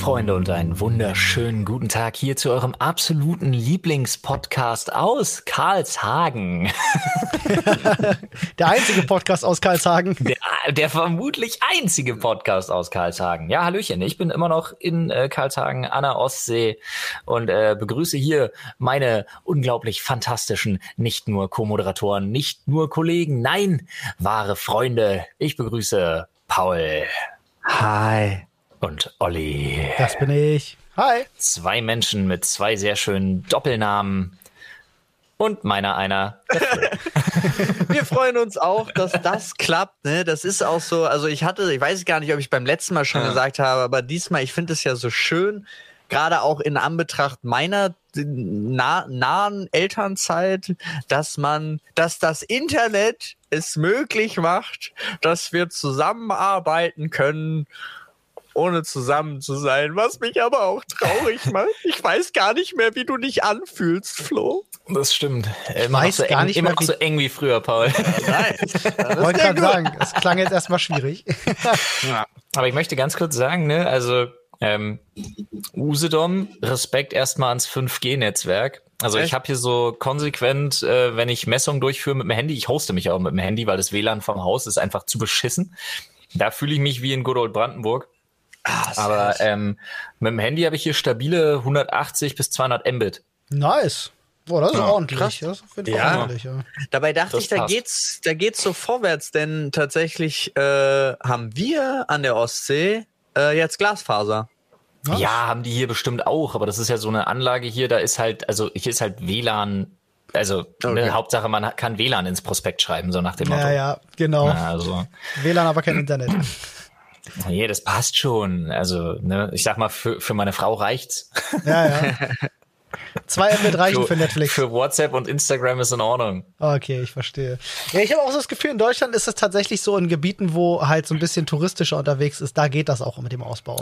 Freunde und einen wunderschönen guten Tag hier zu eurem absoluten Lieblingspodcast aus Karlshagen. der einzige Podcast aus Karlshagen. Der, der, vermutlich einzige Podcast aus Karlshagen. Ja, Hallöchen, ich bin immer noch in äh, Karlshagen an der Ostsee und äh, begrüße hier meine unglaublich fantastischen, nicht nur Co-Moderatoren, nicht nur Kollegen, nein, wahre Freunde. Ich begrüße Paul. Hi und Olli. Das bin ich. Hi. Zwei Menschen mit zwei sehr schönen Doppelnamen. Und meiner einer. Wir freuen uns auch, dass das klappt. Ne? Das ist auch so, also ich hatte, ich weiß gar nicht, ob ich beim letzten Mal schon ja. gesagt habe, aber diesmal, ich finde es ja so schön, gerade auch in Anbetracht meiner nah, nahen Elternzeit, dass man, dass das Internet es möglich macht, dass wir zusammenarbeiten können ohne zusammen zu sein, was mich aber auch traurig macht. Ich weiß gar nicht mehr, wie du dich anfühlst, Flo. Das stimmt. Immer weiß so gar eng, nicht immer mehr, so eng wie früher, Paul. Nein. Wollte gerade sagen, es klang jetzt erstmal schwierig. ja. Aber ich möchte ganz kurz sagen, ne, also ähm, Usedom, Respekt erstmal ans 5G-Netzwerk. Also Echt? ich habe hier so konsequent, äh, wenn ich Messungen durchführe mit dem Handy, ich hoste mich auch mit dem Handy, weil das WLAN vom Haus ist einfach zu beschissen. Da fühle ich mich wie in Good Old Brandenburg. Ah, Aber ähm, mit dem Handy habe ich hier stabile 180 bis 200 Mbit. Nice. Boah, das ist ja, ordentlich. Das ist ja. ordentlich ja. Dabei dachte das ich, da geht's, da geht's so vorwärts, denn tatsächlich äh, haben wir an der Ostsee äh, jetzt Glasfaser. Was? Ja, haben die hier bestimmt auch, aber das ist ja so eine Anlage hier, da ist halt, also hier ist halt WLAN, also ne, okay. ne, Hauptsache man kann WLAN ins Prospekt schreiben, so nach dem Motto. Ja, ja, genau. Ja, also. WLAN, aber kein Internet. Nee, das passt schon. Also, ne, ich sag mal, für, für meine Frau reicht's. Ja, ja. Zwei Mbit reichen für, für, Netflix. Für WhatsApp und Instagram ist in Ordnung. Okay, ich verstehe. Ja, ich habe auch so das Gefühl, in Deutschland ist es tatsächlich so in Gebieten, wo halt so ein bisschen touristischer unterwegs ist, da geht das auch mit dem Ausbau.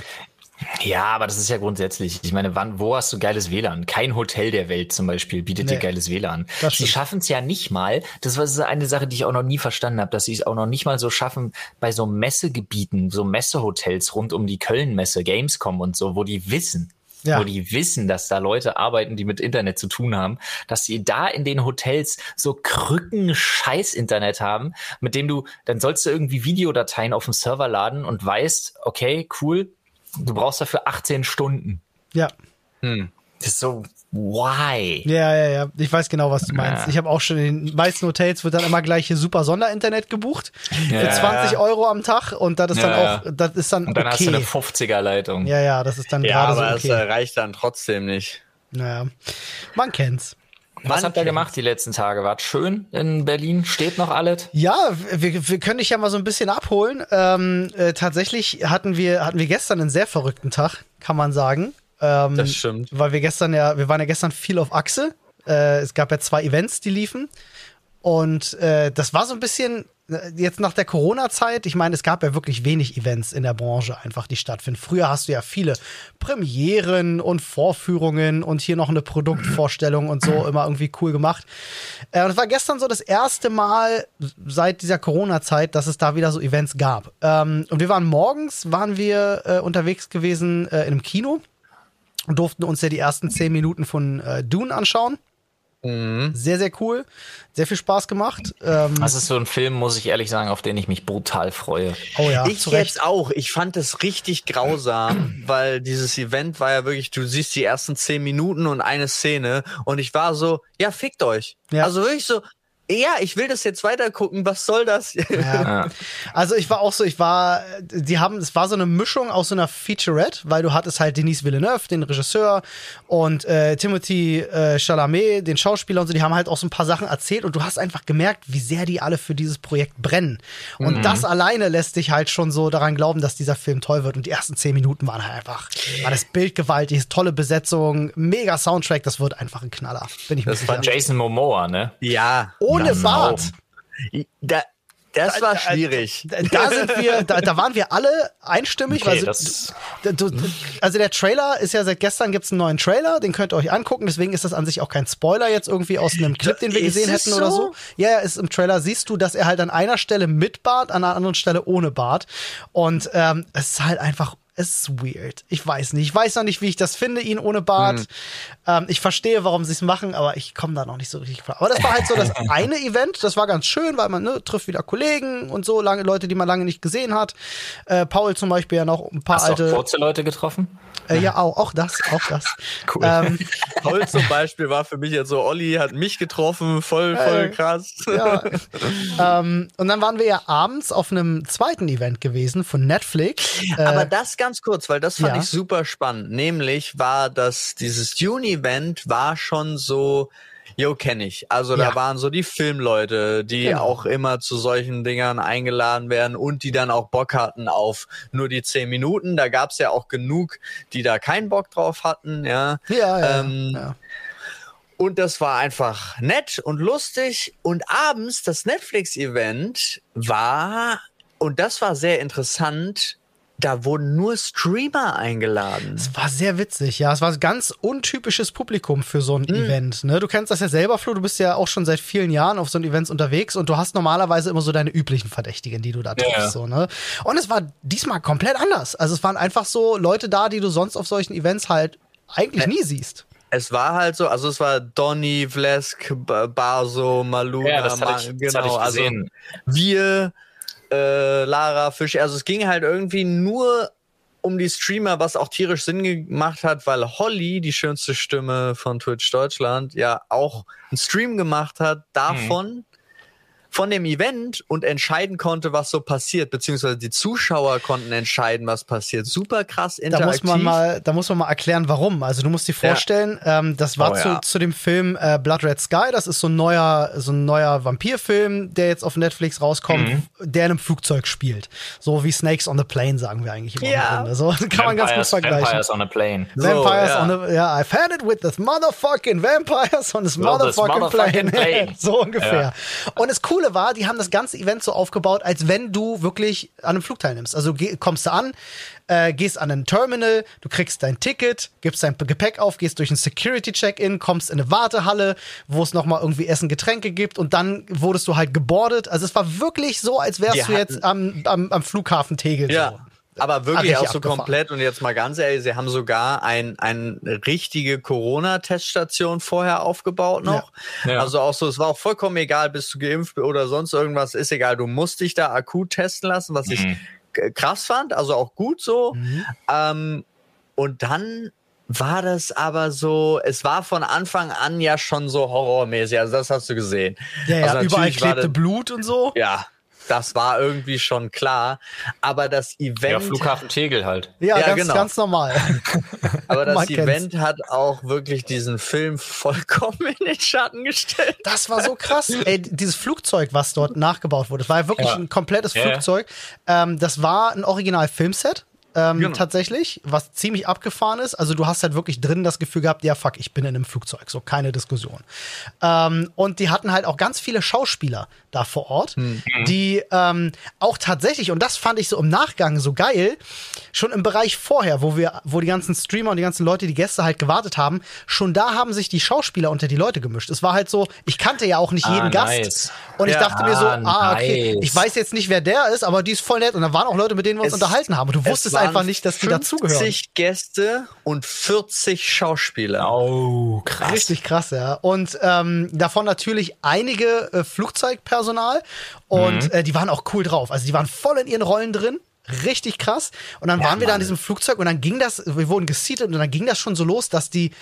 Ja, aber das ist ja grundsätzlich. Ich meine, wann, wo hast du geiles WLAN? Kein Hotel der Welt zum Beispiel bietet nee, dir geiles WLAN. Sie schaffen es ja nicht mal. Das war eine Sache, die ich auch noch nie verstanden habe, dass sie es auch noch nicht mal so schaffen bei so Messegebieten, so Messehotels rund um die Köln-Messe, Gamescom und so, wo die wissen, ja. wo die wissen, dass da Leute arbeiten, die mit Internet zu tun haben, dass sie da in den Hotels so Krücken Scheiß Internet haben, mit dem du, dann sollst du irgendwie Videodateien auf dem Server laden und weißt, okay, cool, du brauchst dafür 18 Stunden. Ja. Hm. Das ist so, why? Ja, ja, ja. Ich weiß genau, was du meinst. Ja. Ich habe auch schon in den meisten Hotels wird dann immer gleich hier super Sonderinternet gebucht. Ja, für 20 ja. Euro am Tag und das ist dann auch, das ist dann. Und dann okay. hast du eine 50er Leitung. Ja, ja, das ist dann ja, gerade so. Aber okay. es reicht dann trotzdem nicht. Naja. Man kennt's. Was habt ihr gemacht die letzten Tage? Wart schön in Berlin? Steht noch alles? Ja, wir, wir können dich ja mal so ein bisschen abholen. Ähm, äh, tatsächlich hatten wir, hatten wir gestern einen sehr verrückten Tag, kann man sagen. Ähm, das stimmt. Weil wir gestern ja, wir waren ja gestern viel auf Achse. Äh, es gab ja zwei Events, die liefen. Und äh, das war so ein bisschen jetzt nach der Corona-Zeit, ich meine, es gab ja wirklich wenig Events in der Branche einfach, die stattfinden. Früher hast du ja viele Premieren und Vorführungen und hier noch eine Produktvorstellung und so immer irgendwie cool gemacht. Äh, und es war gestern so das erste Mal seit dieser Corona-Zeit, dass es da wieder so Events gab. Ähm, und wir waren morgens, waren wir äh, unterwegs gewesen äh, in einem Kino und durften uns ja die ersten zehn Minuten von äh, Dune anschauen. Mhm. Sehr, sehr cool. Sehr viel Spaß gemacht. Ähm, das ist so ein Film, muss ich ehrlich sagen, auf den ich mich brutal freue. Oh ja, ich jetzt auch. Ich fand es richtig grausam, weil dieses Event war ja wirklich, du siehst die ersten zehn Minuten und eine Szene und ich war so, ja, fickt euch. Ja. Also wirklich so, ja, ich will das jetzt weiter gucken, was soll das? Ja. Also ich war auch so, ich war, die haben, es war so eine Mischung aus so einer Featurette, weil du hattest halt Denis Villeneuve, den Regisseur, und äh, Timothy äh, Chalamet, den Schauspieler und so, die haben halt auch so ein paar Sachen erzählt und du hast einfach gemerkt, wie sehr die alle für dieses Projekt brennen. Und mhm. das alleine lässt dich halt schon so daran glauben, dass dieser Film toll wird. Und die ersten zehn Minuten waren halt einfach, war das Bild gewaltig, tolle Besetzung, mega Soundtrack, das wird einfach ein Knaller. Bin ich das war Jason Momoa, ne? Ja. Oh, ohne das Bart. Da, das war schwierig. Da, da, sind wir, da, da waren wir alle einstimmig. Okay, weil so, du, also der Trailer ist ja seit gestern gibt es einen neuen Trailer, den könnt ihr euch angucken. Deswegen ist das an sich auch kein Spoiler jetzt irgendwie aus einem Clip, den wir gesehen hätten so? oder so. Ja, ja, ist im Trailer siehst du, dass er halt an einer Stelle mit Bart, an einer anderen Stelle ohne Bart. Und ähm, es ist halt einfach es ist weird. Ich weiß nicht. Ich weiß noch nicht, wie ich das finde, ihn ohne Bart. Mhm. Ähm, ich verstehe, warum sie es machen, aber ich komme da noch nicht so richtig vor. Aber das war halt so das eine Event. Das war ganz schön, weil man ne, trifft wieder Kollegen und so, lange Leute, die man lange nicht gesehen hat. Äh, Paul zum Beispiel ja noch ein paar Hast alte. Du auch kurze Leute getroffen? Äh, ja, auch, auch das, auch das. Cool. Ähm, Paul zum Beispiel war für mich jetzt so, Olli hat mich getroffen, voll, voll äh, krass. Ja. ähm, und dann waren wir ja abends auf einem zweiten Event gewesen von Netflix. Aber äh, das ganz kurz, weil das fand ja. ich super spannend. Nämlich war das, dieses Dune-Event war schon so, Jo, kenne ich. Also ja. da waren so die Filmleute, die genau. auch immer zu solchen Dingern eingeladen werden und die dann auch Bock hatten auf nur die zehn Minuten. Da gab's ja auch genug, die da keinen Bock drauf hatten. Ja, ja, ja, ähm, ja. Und das war einfach nett und lustig. Und abends das Netflix-Event war, und das war sehr interessant, da wurden nur Streamer eingeladen. Es war sehr witzig, ja. Es war ein ganz untypisches Publikum für so ein mhm. Event. Ne? Du kennst das ja selber, Flo. Du bist ja auch schon seit vielen Jahren auf so Events unterwegs und du hast normalerweise immer so deine üblichen Verdächtigen, die du da triffst. Ja. So, ne? Und es war diesmal komplett anders. Also es waren einfach so Leute da, die du sonst auf solchen Events halt eigentlich nie siehst. Es war halt so, also es war Donny, Vlesk, Baso, Maluna, ja, das hatte ich, genau, das also wir äh, Lara Fisch. Also es ging halt irgendwie nur um die Streamer, was auch tierisch Sinn gemacht hat, weil Holly, die schönste Stimme von Twitch Deutschland, ja auch einen Stream gemacht hat davon. Mhm von dem Event und entscheiden konnte, was so passiert, beziehungsweise die Zuschauer konnten entscheiden, was passiert. Super krass interaktiv. Da muss man mal, da muss man mal erklären, warum. Also du musst dir vorstellen, ja. ähm, das war oh, zu, ja. zu dem Film äh, Blood Red Sky. Das ist so ein neuer, so ein neuer Vampirfilm, der jetzt auf Netflix rauskommt, mhm. der in einem Flugzeug spielt. So wie Snakes on the Plane sagen wir eigentlich immer. Ja. So kann Vampires, man ganz gut vergleichen. Vampires on a Plane. Vampires so, ja. on a, ja, I've had it with this motherfucking Vampires on this motherfucking, motherfucking plane. plane. so ungefähr. Und es cool Coole war, die haben das ganze Event so aufgebaut, als wenn du wirklich an einem Flug teilnimmst. Also kommst du an, äh, gehst an ein Terminal, du kriegst dein Ticket, gibst dein Gepäck auf, gehst durch ein Security-Check-In, kommst in eine Wartehalle, wo es nochmal irgendwie Essen, Getränke gibt und dann wurdest du halt gebordet. Also es war wirklich so, als wärst du jetzt am, am, am Flughafen Tegel. Ja. So. Aber wirklich auch so abgefahren. komplett und jetzt mal ganz ehrlich, sie haben sogar ein, ein richtige Corona-Teststation vorher aufgebaut noch. Ja. Ja. Also auch so, es war auch vollkommen egal, bist du geimpft oder sonst irgendwas, ist egal. Du musst dich da akut testen lassen, was mhm. ich krass fand, also auch gut so. Mhm. Ähm, und dann war das aber so, es war von Anfang an ja schon so horrormäßig, also das hast du gesehen. Ja, ja also überall klebte Blut und so. Ja, das war irgendwie schon klar. Aber das Event. Ja, Flughafen Tegel halt. Ja, ja ganz, genau. ganz normal. Aber das Event kennt's. hat auch wirklich diesen Film vollkommen in den Schatten gestellt. Das war so krass. Ey, dieses Flugzeug, was dort nachgebaut wurde, das war ja wirklich ja. ein komplettes Flugzeug. Ähm, das war ein Original-Filmset ähm, genau. tatsächlich, was ziemlich abgefahren ist. Also du hast halt wirklich drin das Gefühl gehabt, ja fuck, ich bin in einem Flugzeug, so keine Diskussion. Ähm, und die hatten halt auch ganz viele Schauspieler da vor Ort, mhm. die ähm, auch tatsächlich, und das fand ich so im Nachgang so geil, schon im Bereich vorher, wo wir, wo die ganzen Streamer und die ganzen Leute, die Gäste halt gewartet haben, schon da haben sich die Schauspieler unter die Leute gemischt. Es war halt so, ich kannte ja auch nicht ah, jeden nice. Gast. Und ja, ich dachte mir so, ah, okay, nice. ich weiß jetzt nicht, wer der ist, aber die ist voll nett. Und da waren auch Leute, mit denen wir uns es, unterhalten haben. Und du wusstest einfach nicht, dass die dazugehören. 50 Gäste und 40 Schauspieler. Oh, krass. Richtig krass, ja. Und ähm, davon natürlich einige äh, Flugzeugpersonal. Und mhm. äh, die waren auch cool drauf. Also die waren voll in ihren Rollen drin richtig krass. Und dann ja, waren wir Mann. da in diesem Flugzeug und dann ging das, wir wurden gesietet und dann ging das schon so los, dass die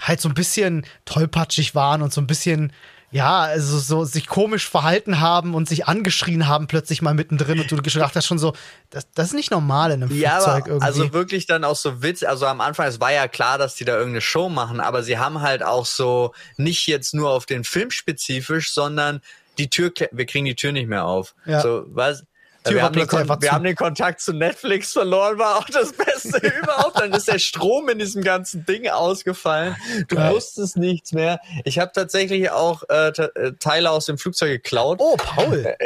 halt so ein bisschen tollpatschig waren und so ein bisschen ja, also so sich komisch verhalten haben und sich angeschrien haben plötzlich mal mittendrin und du gedacht hast schon so, das, das ist nicht normal in einem ja, Flugzeug irgendwie. Also wirklich dann auch so Witz, also am Anfang, es war ja klar, dass die da irgendeine Show machen, aber sie haben halt auch so nicht jetzt nur auf den Film spezifisch, sondern die Tür, wir kriegen die Tür nicht mehr auf. Ja. So, was? Wir, haben den, wir haben den Kontakt zu Netflix verloren, war auch das Beste überhaupt. Dann ist der Strom in diesem ganzen Ding ausgefallen. Du ja. wusstest nichts mehr. Ich habe tatsächlich auch äh, äh, Teile aus dem Flugzeug geklaut. Oh, Paul.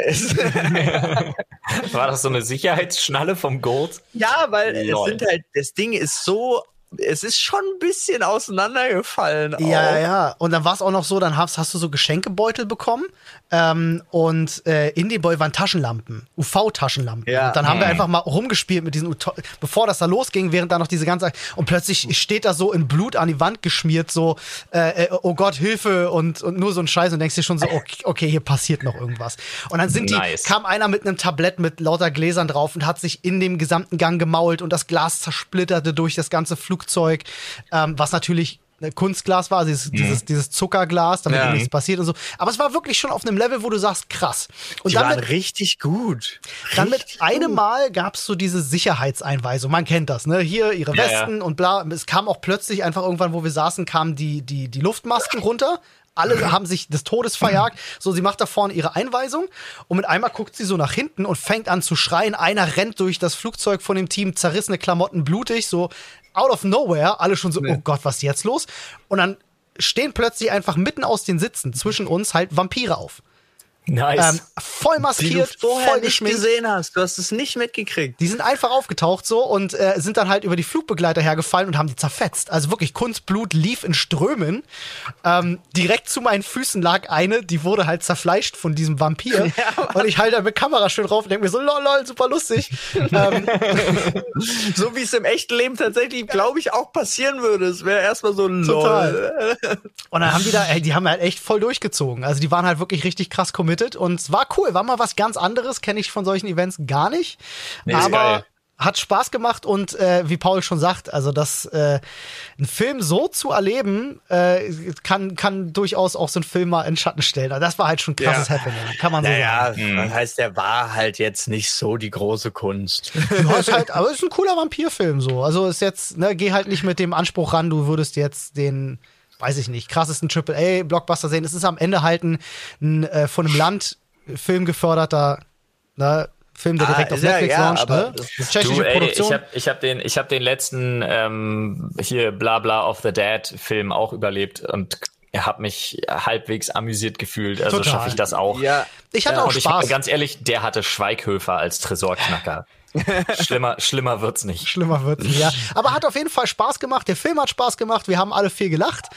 war das so eine Sicherheitsschnalle vom Gold? Ja, weil Lol. es sind halt, das Ding ist so es ist schon ein bisschen auseinandergefallen. Auch. Ja, ja. Und dann war es auch noch so, dann hast, hast du so Geschenkebeutel bekommen ähm, und äh, in den Beutel waren Taschenlampen, UV-Taschenlampen. Ja. Und dann haben mhm. wir einfach mal rumgespielt mit diesen, bevor das da losging, während da noch diese ganze und plötzlich steht da so in Blut an die Wand geschmiert, so, äh, äh, oh Gott, Hilfe und, und nur so ein Scheiß und denkst dir schon so, okay, okay, hier passiert noch irgendwas. Und dann sind nice. die, kam einer mit einem Tablett mit lauter Gläsern drauf und hat sich in dem gesamten Gang gemault und das Glas zersplitterte durch das ganze Flugzeug, ähm, was natürlich Kunstglas war, also dieses, mhm. dieses, dieses Zuckerglas, damit ja. nichts passiert und so. Aber es war wirklich schon auf einem Level, wo du sagst, krass. Und Die dann waren mit, richtig gut. Dann mit einem Mal gab es so diese Sicherheitseinweisung. Man kennt das, ne? Hier ihre Westen ja, ja. und bla. Es kam auch plötzlich einfach irgendwann, wo wir saßen, kamen die, die, die Luftmasken runter. Alle haben sich des Todes verjagt. So, sie macht da vorne ihre Einweisung und mit einmal guckt sie so nach hinten und fängt an zu schreien. Einer rennt durch das Flugzeug von dem Team, zerrissene Klamotten, blutig, so out of nowhere, alle schon so, nee. oh Gott, was ist jetzt los? Und dann stehen plötzlich einfach mitten aus den Sitzen zwischen uns halt Vampire auf. Nice. Ähm, voll maskiert, die du vorher voll nicht gesehen hast. Du hast es nicht mitgekriegt. Die sind einfach aufgetaucht so und äh, sind dann halt über die Flugbegleiter hergefallen und haben die zerfetzt. Also wirklich Kunstblut lief in Strömen. Ähm, direkt zu meinen Füßen lag eine, die wurde halt zerfleischt von diesem Vampir. Ja, und ich halte da mit Kamera schön drauf und denke mir so, lol, lol, super lustig. ähm, so wie es im echten Leben tatsächlich, glaube ich, auch passieren würde. Es wäre erstmal so lol. Total. Und dann haben die da, ey, die haben halt echt voll durchgezogen. Also die waren halt wirklich richtig krass committed committed und es war cool, war mal was ganz anderes, kenne ich von solchen Events gar nicht. Nee, aber hat Spaß gemacht und äh, wie Paul schon sagt, also das äh, ein Film so zu erleben, äh, kann kann durchaus auch so ein Film mal in Schatten stellen. Also das war halt schon krasses ja. Happening, kann man so naja, sagen. Das heißt, der war halt jetzt nicht so die große Kunst. Ja, ist halt, aber ist ein cooler Vampirfilm so. Also ist jetzt, ne, geh halt nicht mit dem Anspruch ran, du würdest jetzt den weiß ich nicht, krassesten AAA-Blockbuster sehen. Es ist am Ende halt ein, ein äh, von einem Land Film geförderter ne, Film, der ah, direkt auf Netflix ja, launcht. Ne? Tschechische du, Produktion. ich habe ich hab den, ich hab den letzten ähm, hier Blabla of the Dead Film auch überlebt und habe mich halbwegs amüsiert gefühlt. Also schaffe ich das auch. Ja. Ich hatte ja, auch Spaß. Ich, ganz ehrlich, der hatte Schweighöfer als Tresorknacker. Schlimmer, schlimmer wird's nicht. Schlimmer wird's nicht, ja. Aber hat auf jeden Fall Spaß gemacht. Der Film hat Spaß gemacht. Wir haben alle viel gelacht.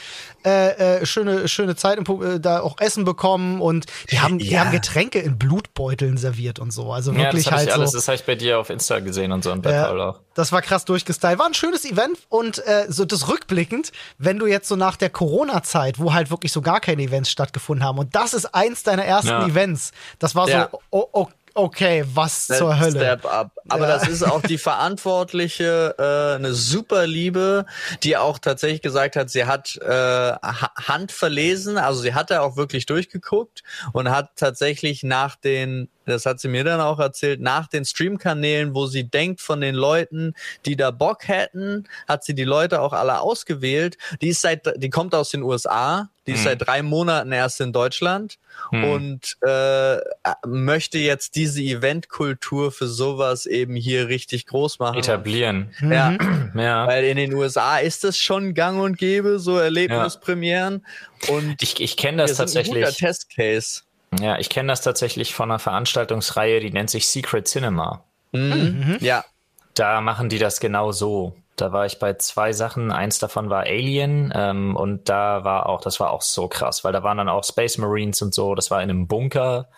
Äh, äh, schöne, schöne Zeit im, äh, da auch Essen bekommen und die haben, ja. die haben Getränke in Blutbeuteln serviert und so. Also wirklich ja, das halt ich alles, so. Das habe ich bei dir auf Insta gesehen und so und bei ja, Paul auch. Das war krass durchgestylt. War ein schönes Event und äh, so das rückblickend, wenn du jetzt so nach der Corona-Zeit, wo halt wirklich so gar keine Events stattgefunden haben und das ist eins deiner ersten ja. Events. Das war so, oh, oh, okay, was Step, zur Hölle. Step up. Aber ja. das ist auch die Verantwortliche, äh, eine super Liebe, die auch tatsächlich gesagt hat, sie hat äh, Hand verlesen, also sie hat da auch wirklich durchgeguckt und hat tatsächlich nach den das hat sie mir dann auch erzählt, nach den Streamkanälen, wo sie denkt von den Leuten, die da Bock hätten, hat sie die Leute auch alle ausgewählt. Die ist seit, die kommt aus den USA, die ist hm. seit drei Monaten erst in Deutschland hm. und äh, möchte jetzt diese Eventkultur für sowas eben hier richtig groß machen. Etablieren. Ja. Mhm. ja. Weil in den USA ist es schon gang und gäbe, so Erlebnispremieren. Ja. Und ich, ich kenne das tatsächlich. Ein guter Testcase. Ja, ich kenne das tatsächlich von einer Veranstaltungsreihe, die nennt sich Secret Cinema. Mhm. mhm. Ja. Da machen die das genau so. Da war ich bei zwei Sachen. Eins davon war Alien ähm, und da war auch, das war auch so krass, weil da waren dann auch Space Marines und so. Das war in einem Bunker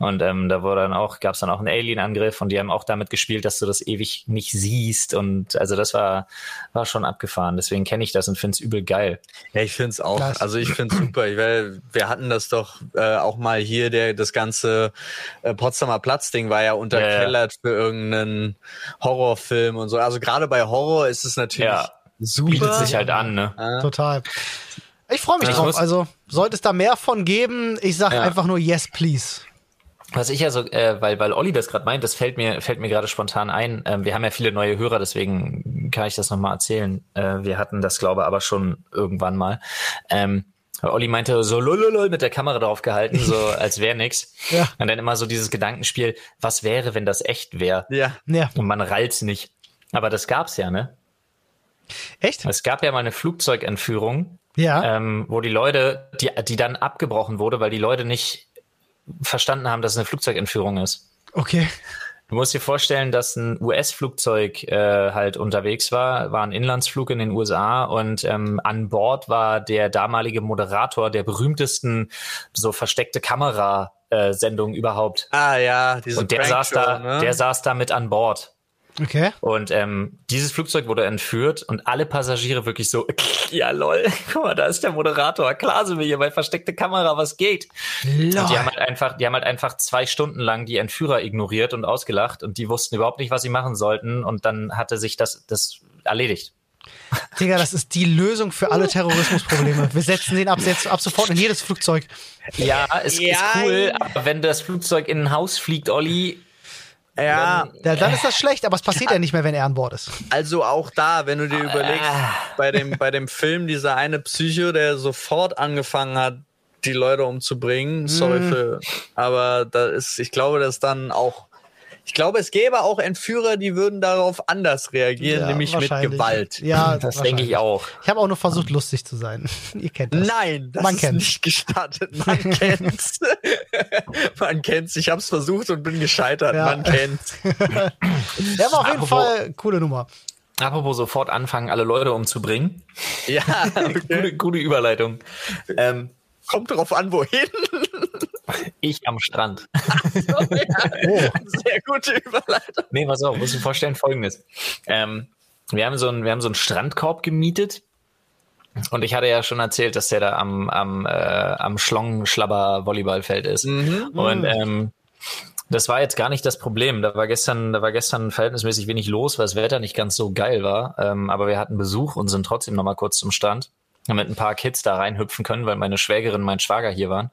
und ähm, da wurde dann auch, gab es dann auch einen Alien-Angriff und die haben auch damit gespielt, dass du das ewig nicht siehst. Und also das war, war schon abgefahren. Deswegen kenne ich das und finde es übel geil. Ja, ich finde es auch. Klasse. Also ich finde es super. Ich, weil wir hatten das doch äh, auch mal hier, der das ganze äh, Potsdamer Platz-Ding war ja unterkellert ja, ja. für irgendeinen Horrorfilm und so. Also gerade bei Horror ist es natürlich ja. super. Bietet sich halt an, ne? Total. Ich freue mich drauf. Also sollte es da mehr von geben, ich sage ja. einfach nur yes, please. Was ich ja so, äh, weil, weil Olli das gerade meint, das fällt mir, fällt mir gerade spontan ein. Ähm, wir haben ja viele neue Hörer, deswegen kann ich das nochmal erzählen. Äh, wir hatten das, glaube aber schon irgendwann mal. Ähm, Olli meinte so lololol mit der Kamera drauf gehalten, so als wäre nix. Ja. Und dann immer so dieses Gedankenspiel, was wäre, wenn das echt wäre? Ja. ja. Und man rallt's nicht. Aber das gab's ja, ne? Echt? Es gab ja mal eine Flugzeugentführung, ja. ähm, wo die Leute, die, die dann abgebrochen wurde, weil die Leute nicht verstanden haben, dass es eine Flugzeugentführung ist. Okay. Du musst dir vorstellen, dass ein US-Flugzeug äh, halt unterwegs war, war ein Inlandsflug in den USA und ähm, an Bord war der damalige Moderator der berühmtesten so versteckte Kamera äh, Sendung überhaupt. Ah ja, diese Und der saß da, ne? der saß da mit an Bord. Okay. Und ähm, dieses Flugzeug wurde entführt und alle Passagiere wirklich so, ja lol, guck mal, da ist der Moderator. Klar sind wir hier bei versteckte Kamera, was geht? Lol. Und die haben halt einfach, die haben halt einfach zwei Stunden lang die Entführer ignoriert und ausgelacht und die wussten überhaupt nicht, was sie machen sollten. Und dann hatte sich das, das erledigt. Digga, das ist die Lösung für alle Terrorismusprobleme. Wir setzen den ab, jetzt, ab sofort in jedes Flugzeug. Ja, es ja, ist cool, aber wenn das Flugzeug in ein Haus fliegt, Olli, ja. ja. Dann ist das schlecht, aber es passiert ja. nicht mehr, wenn er an Bord ist. Also auch da, wenn du dir überlegst, ah. bei dem, bei dem Film, dieser eine Psycho, der sofort angefangen hat, die Leute umzubringen. Sorry mm. für, aber da ist, ich glaube, dass dann auch ich glaube, es gäbe auch Entführer, die würden darauf anders reagieren, ja, nämlich mit Gewalt. Ja, das denke ich auch. Ich habe auch nur versucht, lustig zu sein. Ihr kennt das. Nein, das Man ist kennt's. nicht gestattet. Man kennt's. Man kennt's. Ich habe es versucht und bin gescheitert. Ja. Man kennt's. Der war auf jeden Fall coole Nummer. Apropos sofort anfangen, alle Leute umzubringen. Ja, okay. gute, gute Überleitung. Ähm, Kommt drauf an, wohin. Ich am Strand. So, ja. oh. Sehr gute Überleitung. Nee, pass auf, muss ich mir vorstellen, folgendes. Ähm, wir haben so einen, wir haben so einen Strandkorb gemietet. Und ich hatte ja schon erzählt, dass der da am, am, äh, am Schlongen-Schlabber-Volleyballfeld ist. Mhm. Und ähm, das war jetzt gar nicht das Problem. Da war gestern, da war gestern verhältnismäßig wenig los, weil das Wetter nicht ganz so geil war. Ähm, aber wir hatten Besuch und sind trotzdem noch mal kurz zum Stand, damit ein paar Kids da reinhüpfen können, weil meine Schwägerin und mein Schwager hier waren.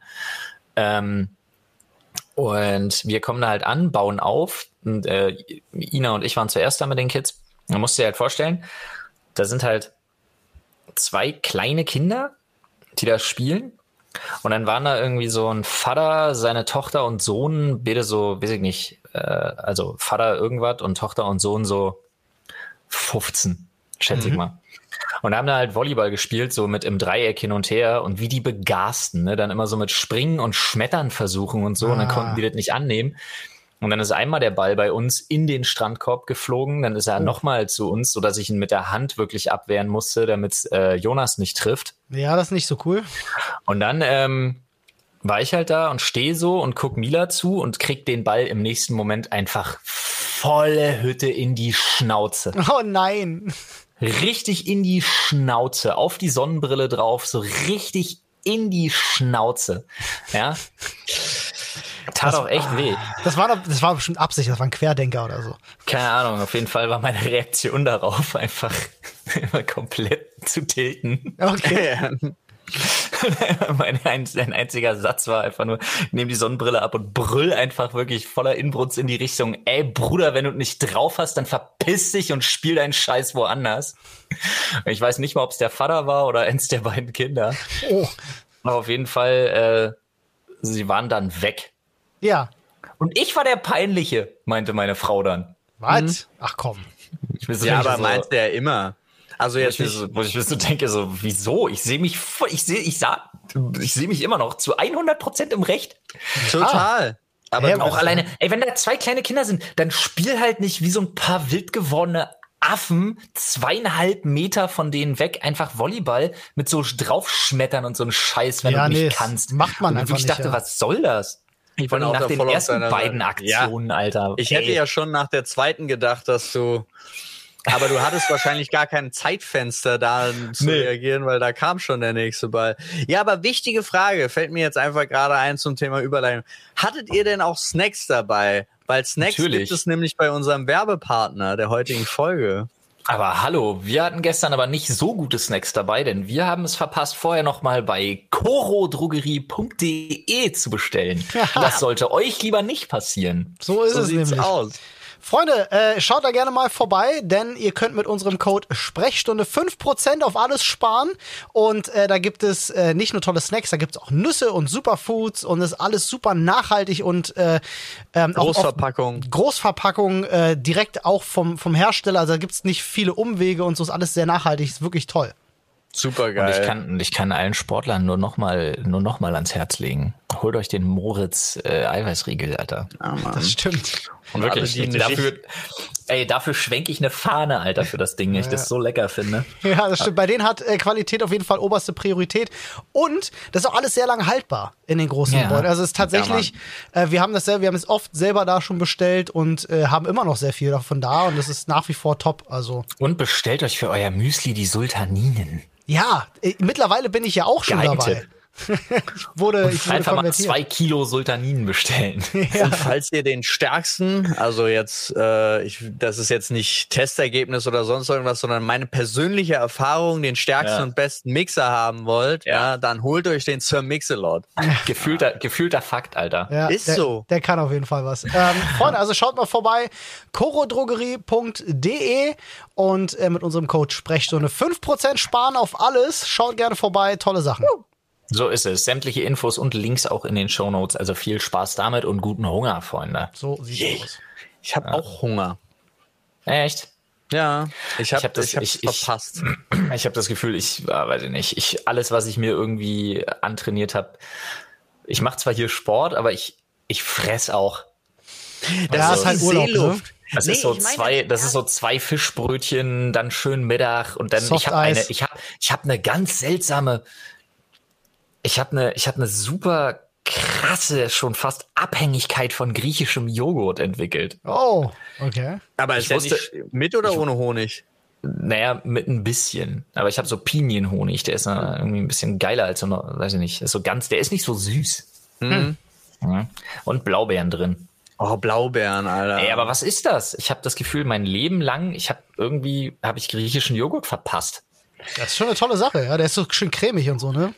Ähm, und wir kommen da halt an, bauen auf. Und äh, Ina und ich waren zuerst da mit den Kids. Man muss sich halt vorstellen, da sind halt zwei kleine Kinder, die da spielen. Und dann waren da irgendwie so ein Vater, seine Tochter und Sohn, beide so, weiß ich nicht, äh, also Vater irgendwas und Tochter und Sohn so 15, schätze mhm. ich mal. Und haben da halt Volleyball gespielt, so mit im Dreieck hin und her und wie die begasten, ne? Dann immer so mit Springen und Schmettern versuchen und so. Ah. Und dann konnten die das nicht annehmen. Und dann ist einmal der Ball bei uns in den Strandkorb geflogen, dann ist er oh. nochmal zu uns, so dass ich ihn mit der Hand wirklich abwehren musste, damit äh, Jonas nicht trifft. Ja, das ist nicht so cool. Und dann ähm, war ich halt da und stehe so und guck Mila zu und krieg den Ball im nächsten Moment einfach volle Hütte in die Schnauze. Oh nein richtig in die Schnauze, auf die Sonnenbrille drauf, so richtig in die Schnauze. Ja. Tat das, auch echt weh. Das war, doch, das war bestimmt Absicht, das war ein Querdenker oder so. Keine Ahnung, auf jeden Fall war meine Reaktion darauf einfach immer komplett zu tilten. Okay. mein ein, ein, einziger Satz war einfach nur, nehm die Sonnenbrille ab und brüll einfach wirklich voller Inbrunst in die Richtung, ey Bruder, wenn du nicht drauf hast, dann verpiss dich und spiel deinen Scheiß woanders. Ich weiß nicht mal, ob es der Vater war oder eins der beiden Kinder. Oh. Aber auf jeden Fall, äh, sie waren dann weg. Ja. Und ich war der Peinliche, meinte meine Frau dann. Was? Mhm. Ach komm. ja, aber so, meinst du ja immer. Also jetzt wo ich, so, wo ich so denke, so wieso? Ich sehe mich, ich sehe, ich sah, ich sehe mich immer noch zu 100 Prozent im Recht. Total. Ah. Aber hey, auch alleine, ey, wenn da zwei kleine Kinder sind, dann spiel halt nicht wie so ein paar wild gewordene Affen zweieinhalb Meter von denen weg einfach Volleyball mit so draufschmettern und so ein Scheiß, wenn ja, du nicht nee, kannst. Macht man und einfach ich nicht. Ich dachte, ja. was soll das? Ich bin nach den ersten beiden Aktionen, ja. Alter. Ich ey. hätte ja schon nach der zweiten gedacht, dass du aber du hattest wahrscheinlich gar kein Zeitfenster da zu nee. reagieren, weil da kam schon der nächste Ball. Ja, aber wichtige Frage, fällt mir jetzt einfach gerade ein zum Thema Überleitung. Hattet ihr denn auch Snacks dabei? Weil Snacks Natürlich. gibt es nämlich bei unserem Werbepartner der heutigen Folge. Aber hallo, wir hatten gestern aber nicht so gute Snacks dabei, denn wir haben es verpasst, vorher nochmal bei corodrogerie.de zu bestellen. Das sollte euch lieber nicht passieren. So ist so es nämlich. aus. Freunde, äh, schaut da gerne mal vorbei, denn ihr könnt mit unserem Code Sprechstunde 5% auf alles sparen. Und äh, da gibt es äh, nicht nur tolle Snacks, da gibt es auch Nüsse und Superfoods und ist alles super nachhaltig und äh, ähm, Großverpackung. Großverpackung, äh, direkt auch vom, vom Hersteller. Also da gibt es nicht viele Umwege und so ist alles sehr nachhaltig, ist wirklich toll. Super geil. Und ich kann, ich kann allen Sportlern nur noch mal, nur noch mal ans Herz legen. Holt euch den Moritz äh, Eiweißriegel, Alter. Ja, das stimmt. Und wirklich, alle, dafür, ey, dafür schwenke ich eine Fahne, Alter, für das Ding, ja. ich das so lecker finde. Ja, das stimmt. Bei denen hat äh, Qualität auf jeden Fall oberste Priorität. Und das ist auch alles sehr lange haltbar in den großen ja. Gebäuden. Also es ist tatsächlich, äh, wir haben das selber, wir haben es oft selber da schon bestellt und äh, haben immer noch sehr viel davon da und das ist nach wie vor top. Also. Und bestellt euch für euer Müsli die Sultaninen. Ja, äh, mittlerweile bin ich ja auch schon Geheimtipp. dabei. wurde, ich wurde einfach mal zwei Kilo Sultaninen bestellen. Ja. Und falls ihr den stärksten, also jetzt, äh, ich, das ist jetzt nicht Testergebnis oder sonst irgendwas, sondern meine persönliche Erfahrung, den stärksten ja. und besten Mixer haben wollt, ja. ja dann holt euch den Sir Mixelot. Gefühlter, gefühlter Fakt, Alter. Ja, ist der, so. Der kann auf jeden Fall was. Ähm, Freunde, also schaut mal vorbei, chorodrogerie.de und äh, mit unserem Code Sprechstunde 5% sparen auf alles. Schaut gerne vorbei, tolle Sachen. Uh. So ist es. Sämtliche Infos und Links auch in den Show Notes. Also viel Spaß damit und guten Hunger, Freunde. So sieht's yeah. aus. Ich habe ja. auch Hunger. Echt? Ja, ich habe hab das ich, ich, verpasst. Ich, ich habe das Gefühl, ich äh, weiß ich nicht, ich alles was ich mir irgendwie antrainiert habe. Ich mache zwar hier Sport, aber ich ich fress auch. Das ja, ist halt Urlaub, ne? Das nee, ist so zwei, das ist so zwei Fischbrötchen, dann schön Mittag und dann Soft ich habe eine, ich habe ich habe eine ganz seltsame ich habe eine, ich habe eine super krasse, schon fast Abhängigkeit von griechischem Joghurt entwickelt. Oh, okay. Aber ist wusste, mit oder ich, ohne Honig? Naja, mit ein bisschen. Aber ich habe so Pinienhonig, der ist irgendwie ein bisschen geiler als so, weiß ich nicht, ist so ganz, der ist nicht so süß. Mhm. Mhm. Und Blaubeeren drin. Oh, Blaubeeren, Alter. Ey, aber was ist das? Ich habe das Gefühl, mein Leben lang, ich habe irgendwie, habe ich griechischen Joghurt verpasst. Das ist schon eine tolle Sache, ja. Der ist so schön cremig und so, ne?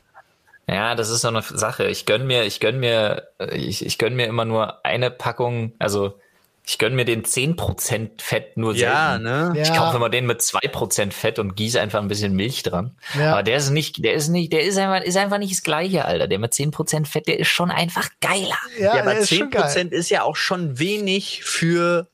Ja, das ist so eine Sache. Ich gönn mir, ich gönn mir, ich, ich gönn mir immer nur eine Packung, also ich gönn mir den 10% Fett nur selten. Ja, ne? Ich ja. kaufe immer den mit 2% Fett und gieße einfach ein bisschen Milch dran. Ja. Aber der ist nicht, der ist nicht, der ist einfach, ist einfach nicht das gleiche, Alter. Der mit 10% Fett, der ist schon einfach geiler. Ja, ja aber 10% ist ja auch schon wenig für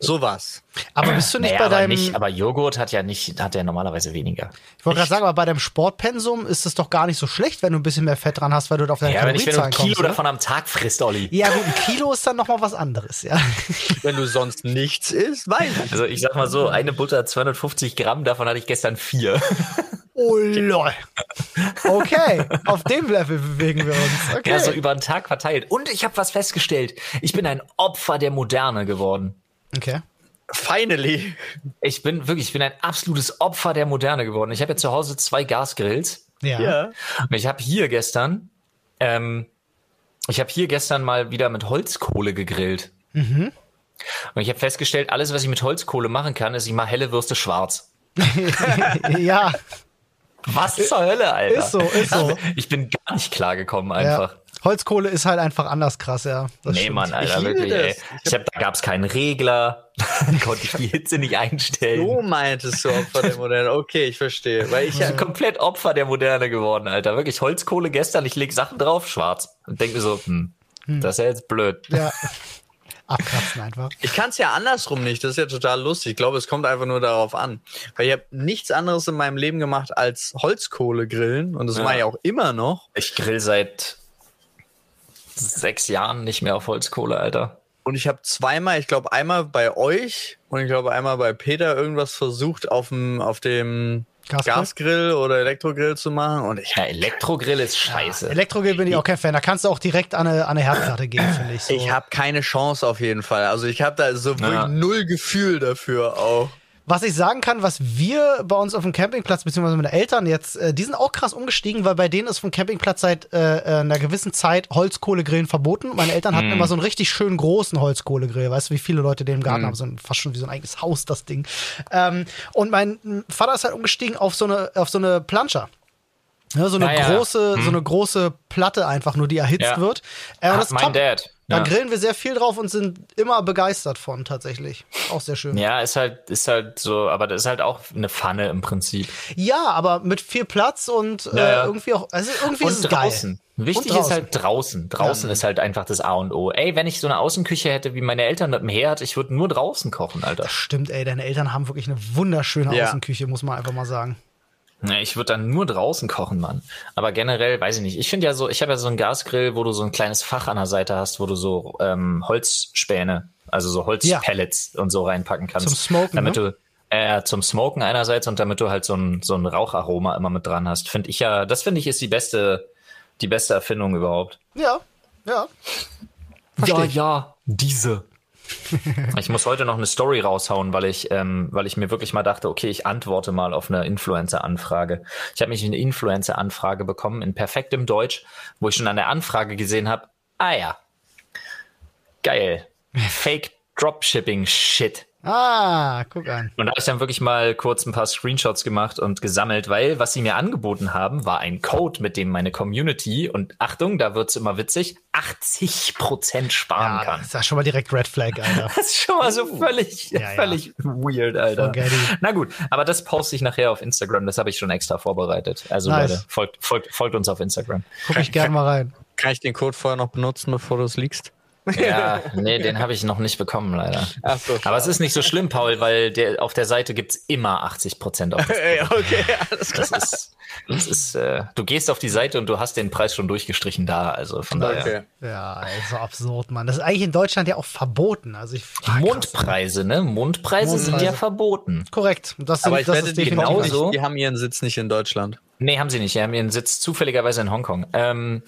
Sowas. Aber bist du nicht naja, bei deinem. Aber, nicht, aber Joghurt hat ja nicht, hat ja normalerweise weniger. Ich wollte gerade sagen, aber bei deinem Sportpensum ist es doch gar nicht so schlecht, wenn du ein bisschen mehr Fett dran hast, weil du auf deine ja, Kalorienzahlen kommst. Wenn du ein Kilo kommst, davon am Tag frisst, Olli. Ja, gut, ein Kilo ist dann nochmal was anderes, ja. Wenn du sonst nichts isst, weiß ich. Also ich sag mal so, eine Butter 250 Gramm, davon hatte ich gestern vier. Oh lol. Okay, auf dem Level bewegen wir uns. Okay. Ja, so über den Tag verteilt. Und ich habe was festgestellt. Ich bin ein Opfer der Moderne geworden. Okay. Finally. Ich bin wirklich, ich bin ein absolutes Opfer der Moderne geworden. Ich habe ja zu Hause zwei Gasgrills. Ja. ja. Und ich habe hier gestern, ähm, ich habe hier gestern mal wieder mit Holzkohle gegrillt. Mhm. Und ich habe festgestellt, alles, was ich mit Holzkohle machen kann, ist, ich mache helle Würste schwarz. ja. Was zur Hölle, Alter? Ist so, ist so. Ich bin gar nicht klargekommen einfach. Ja. Holzkohle ist halt einfach anders krass, ja. Das nee, stimmt. Mann, Alter, ich wirklich, ey. Ich hab, da gab's keinen Regler, da konnte ich die Hitze nicht einstellen. Du meintest du Opfer der Moderne. Okay, ich verstehe. Weil ich, bin komplett Opfer der Moderne geworden, Alter. Wirklich Holzkohle gestern, ich leg Sachen drauf, schwarz. Und denke mir so, hm, hm, das ist ja jetzt blöd. Ja. Abkratzen einfach. Ich kann es ja andersrum nicht. Das ist ja total lustig. Ich glaube, es kommt einfach nur darauf an. Weil ich habe nichts anderes in meinem Leben gemacht als Holzkohle grillen. Und das ja. mache ich auch immer noch. Ich grill seit sechs Jahren nicht mehr auf Holzkohle, Alter. Und ich habe zweimal, ich glaube einmal bei euch und ich glaube einmal bei Peter irgendwas versucht auf dem auf dem Gasgrill? Gasgrill oder Elektrogrill zu machen. Und ich ja, Elektrogrill ist scheiße. Ja, Elektrogrill bin ich auch kein Fan. Da kannst du auch direkt an eine, an eine Herdplatte gehen, finde ich. So. Ich habe keine Chance auf jeden Fall. Also ich habe da so ja. null Gefühl dafür auch. Was ich sagen kann, was wir bei uns auf dem Campingplatz, beziehungsweise meine Eltern jetzt, äh, die sind auch krass umgestiegen, weil bei denen ist vom Campingplatz seit äh, äh einer gewissen Zeit Holzkohlegrillen verboten. Meine Eltern hatten mm. immer so einen richtig schönen großen Holzkohlegrill. Weißt du, wie viele Leute den im Garten mm. haben? So ein, fast schon wie so ein eigenes Haus, das Ding. Ähm, und mein Vater ist halt umgestiegen auf so eine, auf so eine Plancha. Ja, so eine große, ja. Hm. so eine große Platte einfach nur, die erhitzt ja. wird. Äh, das mein top. Dad. Da grillen wir sehr viel drauf und sind immer begeistert von, tatsächlich. Auch sehr schön. Ja, ist halt, ist halt so, aber das ist halt auch eine Pfanne im Prinzip. Ja, aber mit viel Platz und äh, irgendwie auch, also irgendwie und ist es draußen. Geil. Wichtig draußen. ist halt draußen. Draußen ist halt einfach das A und O. Ey, wenn ich so eine Außenküche hätte, wie meine Eltern mit dem Herd, ich würde nur draußen kochen, Alter. Das stimmt, ey, deine Eltern haben wirklich eine wunderschöne Außenküche, muss man einfach mal sagen. Ja, ich würde dann nur draußen kochen, Mann. Aber generell, weiß ich nicht. Ich finde ja so, ich habe ja so einen Gasgrill, wo du so ein kleines Fach an der Seite hast, wo du so ähm, Holzspäne, also so Holzpellets ja. und so reinpacken kannst. Zum Smoken, damit ne? du äh, zum Smoken einerseits und damit du halt so ein, so ein Raucharoma immer mit dran hast. Finde ich ja, das finde ich ist die beste, die beste Erfindung überhaupt. Ja, ja. Versteh ja, ja, diese. ich muss heute noch eine Story raushauen, weil ich, ähm, weil ich mir wirklich mal dachte, okay, ich antworte mal auf eine Influencer-Anfrage. Ich habe mich eine Influencer-Anfrage bekommen in perfektem Deutsch, wo ich schon an der Anfrage gesehen habe, ah ja, geil, Fake Dropshipping Shit. Ah, guck an. Und da habe ich dann wirklich mal kurz ein paar Screenshots gemacht und gesammelt, weil was sie mir angeboten haben, war ein Code, mit dem meine Community, und Achtung, da wird's immer witzig, 80% sparen ja, kann. Das ist ja schon mal direkt Red Flag, Alter. das ist schon mal so völlig, ja, völlig ja. weird, Alter. Na gut, aber das poste ich nachher auf Instagram, das habe ich schon extra vorbereitet. Also nice. Leute, folgt, folgt, folgt uns auf Instagram. Guck ich gerne mal rein. Kann ich den Code vorher noch benutzen, bevor du es liegst? Ja, nee, den habe ich noch nicht bekommen, leider. Ach so, Aber es ist nicht so schlimm, Paul, weil der, auf der Seite gibt's immer 80 Prozent auf. okay, alles klar. Das ist, das ist, äh, du gehst auf die Seite und du hast den Preis schon durchgestrichen da, also von daher. Okay. Ja, so absurd, Mann. Das ist eigentlich in Deutschland ja auch verboten. Also ich, ah, Mondpreise, ne? Mondpreise, Mondpreise, sind ja verboten. Korrekt. Das sind, Aber ich das werde, die, genauso, die haben ihren Sitz nicht in Deutschland. Nee, haben sie nicht. Die haben ihren Sitz zufälligerweise in Hongkong. Ähm,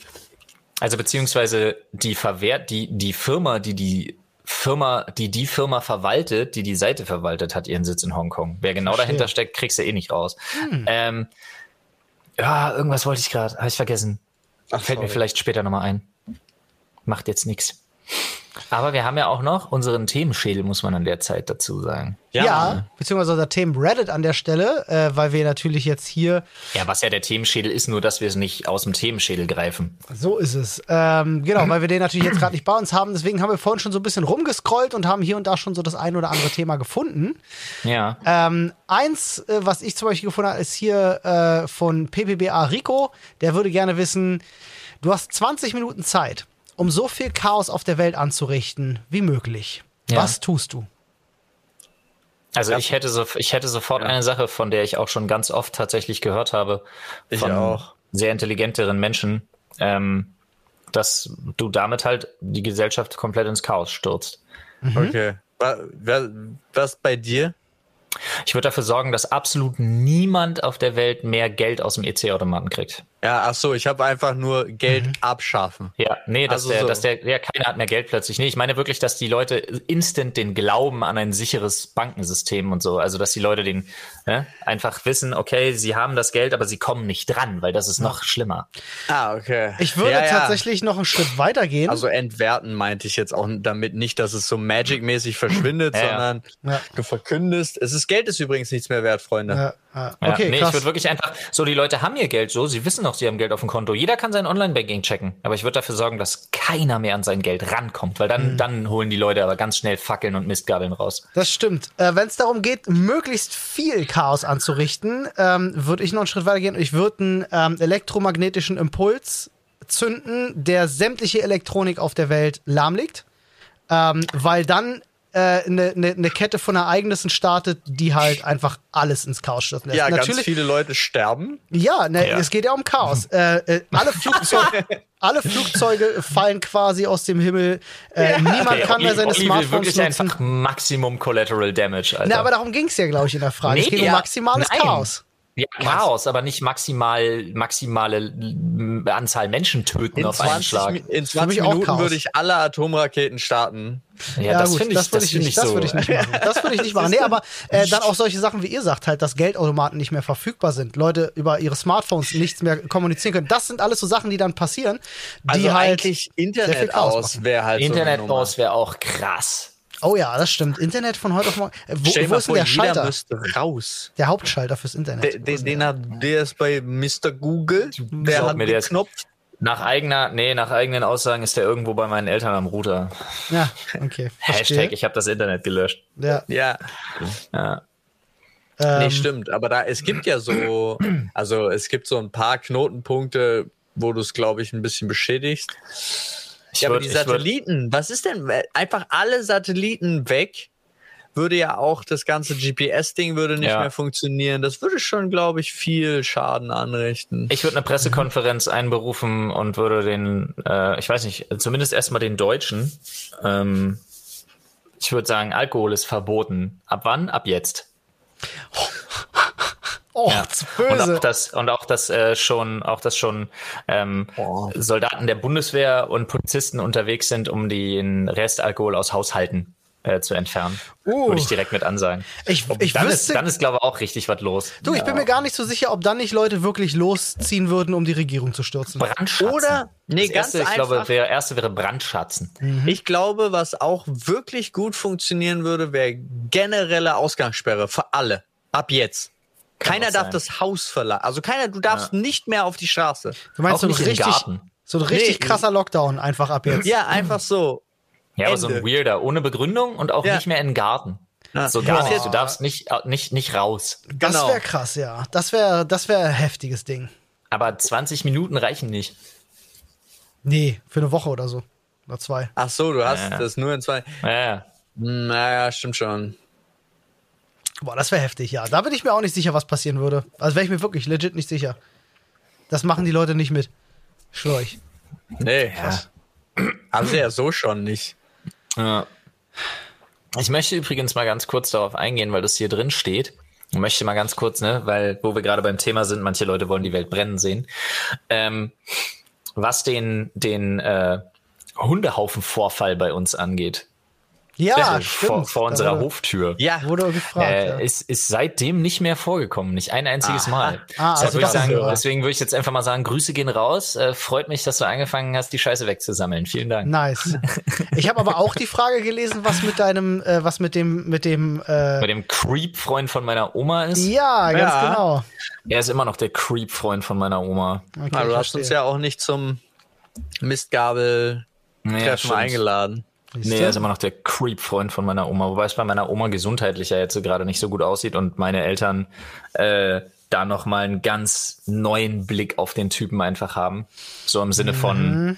also beziehungsweise die verwehrt, die, die Firma, die die Firma, die die Firma verwaltet, die die Seite verwaltet, hat ihren Sitz in Hongkong. Wer genau Verstehe. dahinter steckt, kriegst du eh nicht raus. Hm. Ähm, ja, irgendwas wollte ich gerade, habe ich vergessen. Ach, Fällt sorry. mir vielleicht später nochmal ein. Macht jetzt nichts. Aber wir haben ja auch noch unseren Themenschädel, muss man an der Zeit dazu sagen. Ja, ja beziehungsweise unser Themen Reddit an der Stelle, äh, weil wir natürlich jetzt hier. Ja, was ja der Themenschädel ist, nur dass wir es nicht aus dem Themenschädel greifen. So ist es. Ähm, genau, weil wir den natürlich jetzt gerade nicht bei uns haben. Deswegen haben wir vorhin schon so ein bisschen rumgescrollt und haben hier und da schon so das ein oder andere Thema gefunden. Ja. Ähm, eins, äh, was ich zum Beispiel gefunden habe, ist hier äh, von PPBA Rico. Der würde gerne wissen, du hast 20 Minuten Zeit um so viel Chaos auf der Welt anzurichten wie möglich. Ja. Was tust du? Also ich hätte so, ich hätte sofort ja. eine Sache, von der ich auch schon ganz oft tatsächlich gehört habe, ich von auch. sehr intelligenteren Menschen, ähm, dass du damit halt die Gesellschaft komplett ins Chaos stürzt. Mhm. Okay. Was bei dir? Ich würde dafür sorgen, dass absolut niemand auf der Welt mehr Geld aus dem EC-Automaten kriegt. Ja, ach so, ich habe einfach nur Geld mhm. abschaffen. Ja, nee, dass also der, so. dass der, ja, keiner hat mehr Geld plötzlich. Nee, ich meine wirklich, dass die Leute instant den Glauben an ein sicheres Bankensystem und so, also dass die Leute den ne, einfach wissen, okay, sie haben das Geld, aber sie kommen nicht dran, weil das ist noch schlimmer. Ah, okay. Ich würde ja, tatsächlich ja. noch einen Schritt weiter gehen. Also entwerten meinte ich jetzt auch damit nicht, dass es so Magic-mäßig verschwindet, sondern du verkündest. Es ist Geld ist übrigens nichts mehr wert, Freunde. Ja. Okay, ja, nee, krass. ich würde wirklich einfach, so die Leute haben ihr Geld so, sie wissen noch, sie haben Geld auf dem Konto. Jeder kann sein Online-Banking checken. Aber ich würde dafür sorgen, dass keiner mehr an sein Geld rankommt, weil dann, mhm. dann holen die Leute aber ganz schnell Fackeln und Mistgabeln raus. Das stimmt. Äh, Wenn es darum geht, möglichst viel Chaos anzurichten, ähm, würde ich noch einen Schritt weiter gehen. Ich würde einen ähm, elektromagnetischen Impuls zünden, der sämtliche Elektronik auf der Welt lahmlegt. Ähm, weil dann eine, äh, ne, ne Kette von Ereignissen startet, die halt einfach alles ins Chaos stürzen lässt. Ja, Natürlich, ganz viele Leute sterben. Ja, ne, ja. es geht ja um Chaos. äh, äh, alle, Flugzeuge, alle Flugzeuge fallen quasi aus dem Himmel. Äh, ja. Niemand okay, kann mehr seine Olli Smartphones wirklich nutzen. einfach Maximum Collateral Damage. Alter. Na, aber darum ging es ja, glaube ich, in der Frage. Nee, es ging ja, um maximales nein. Chaos. Ja, Chaos, aber nicht maximal, maximale Anzahl Menschen töten in auf 20, einen Schlag. In 20 Minuten würde ich alle Atomraketen starten. Ja, ja das finde ich, das, das ich nicht, das würde ich nicht machen. Das würde ich nicht machen. Nee, aber äh, dann auch solche Sachen, wie ihr sagt, halt, dass Geldautomaten nicht mehr verfügbar sind, Leute über ihre Smartphones nichts mehr kommunizieren können. Das sind alles so Sachen, die dann passieren, die also halt eigentlich Internet aus wäre halt Internet so aus wäre auch krass. Oh ja, das stimmt. Internet von heute auf morgen. Äh, wo, wo ist denn der Schalter? müsste raus. Der Hauptschalter fürs Internet. Der, den, den hat, der ist bei Mr. Google. Der hat mir Knopf. Nach eigener, nee, nach eigenen Aussagen ist der irgendwo bei meinen Eltern am Router. Ja, okay. Verstehe. Hashtag, ich habe das Internet gelöscht. Ja. Ja. ja. Ähm, nee, stimmt. Aber da, es gibt ja so, also es gibt so ein paar Knotenpunkte, wo du es, glaube ich, ein bisschen beschädigst. Ja, würd, aber die Satelliten, was ist denn? Einfach alle Satelliten weg, würde ja auch das ganze GPS-Ding würde nicht ja. mehr funktionieren. Das würde schon, glaube ich, viel Schaden anrichten. Ich würde eine Pressekonferenz einberufen und würde den, äh, ich weiß nicht, zumindest erstmal den Deutschen, ähm, ich würde sagen, Alkohol ist verboten. Ab wann? Ab jetzt. Oh, ja. böse. Und auch das, und auch das äh, schon, auch das schon ähm, oh. Soldaten der Bundeswehr und Polizisten unterwegs sind, um den Restalkohol aus Haushalten äh, zu entfernen. Uh. Würde ich direkt mit ansagen. Ich, ich dann, wüsste, ist, dann ist, glaube ich, auch richtig was los. Du, ich ja. bin mir gar nicht so sicher, ob dann nicht Leute wirklich losziehen würden, um die Regierung zu stürzen. Brandschatzen. Oder, nee, das ganz erste, einfach. Ich glaube, der erste wäre Brandschatzen. Mhm. Ich glaube, was auch wirklich gut funktionieren würde, wäre generelle Ausgangssperre für alle. Ab jetzt. Keiner darf das Haus verlassen. Also keiner, du darfst ja. nicht mehr auf die Straße. Du meinst auch so ein richtig, so ein richtig nee. krasser Lockdown einfach ab jetzt. Ja, einfach so. Ja, aber so ein Weirder, ohne Begründung und auch ja. nicht mehr in den Garten. Ja. So gar nichts. Du darfst nicht, nicht, nicht raus. Das genau. wäre krass, ja. Das wäre das wär ein heftiges Ding. Aber 20 Minuten reichen nicht. Nee, für eine Woche oder so. Oder zwei. Ach so, du hast ja. das nur in zwei. Ja. Naja, stimmt schon. Boah, das wäre heftig, ja. Da bin ich mir auch nicht sicher, was passieren würde. Also wäre ich mir wirklich legit nicht sicher. Das machen die Leute nicht mit. Schwör ich. Nee, ja. haben sie ja so schon nicht. Ja. Ich möchte übrigens mal ganz kurz darauf eingehen, weil das hier drin steht. Ich möchte mal ganz kurz, ne, weil, wo wir gerade beim Thema sind, manche Leute wollen die Welt brennen sehen. Ähm, was den, den äh, Hundehaufen-Vorfall bei uns angeht. Ja, vor, vor unserer wurde, Hoftür. Ja, wurde gefragt. Äh, ja. ist, ist seitdem nicht mehr vorgekommen, nicht ein einziges ah, Mal. Ah, also würde ich sagen, deswegen würde ich jetzt einfach mal sagen, Grüße gehen raus. Äh, freut mich, dass du angefangen hast, die Scheiße wegzusammeln. Vielen Dank. Nice. Ich habe aber auch die Frage gelesen, was mit deinem, äh, was mit dem, mit dem, äh mit dem Creep-Freund von meiner Oma ist. Ja, ganz ja. genau. Er ist immer noch der Creep-Freund von meiner Oma. Okay, Aber du hast uns ja auch nicht zum Mistgabel-Treffen ja, eingeladen. Nee, er ist immer noch der Creep-Freund von meiner Oma, wobei es bei meiner Oma gesundheitlich ja jetzt so gerade nicht so gut aussieht und meine Eltern äh, da nochmal einen ganz neuen Blick auf den Typen einfach haben. So im Sinne von mhm.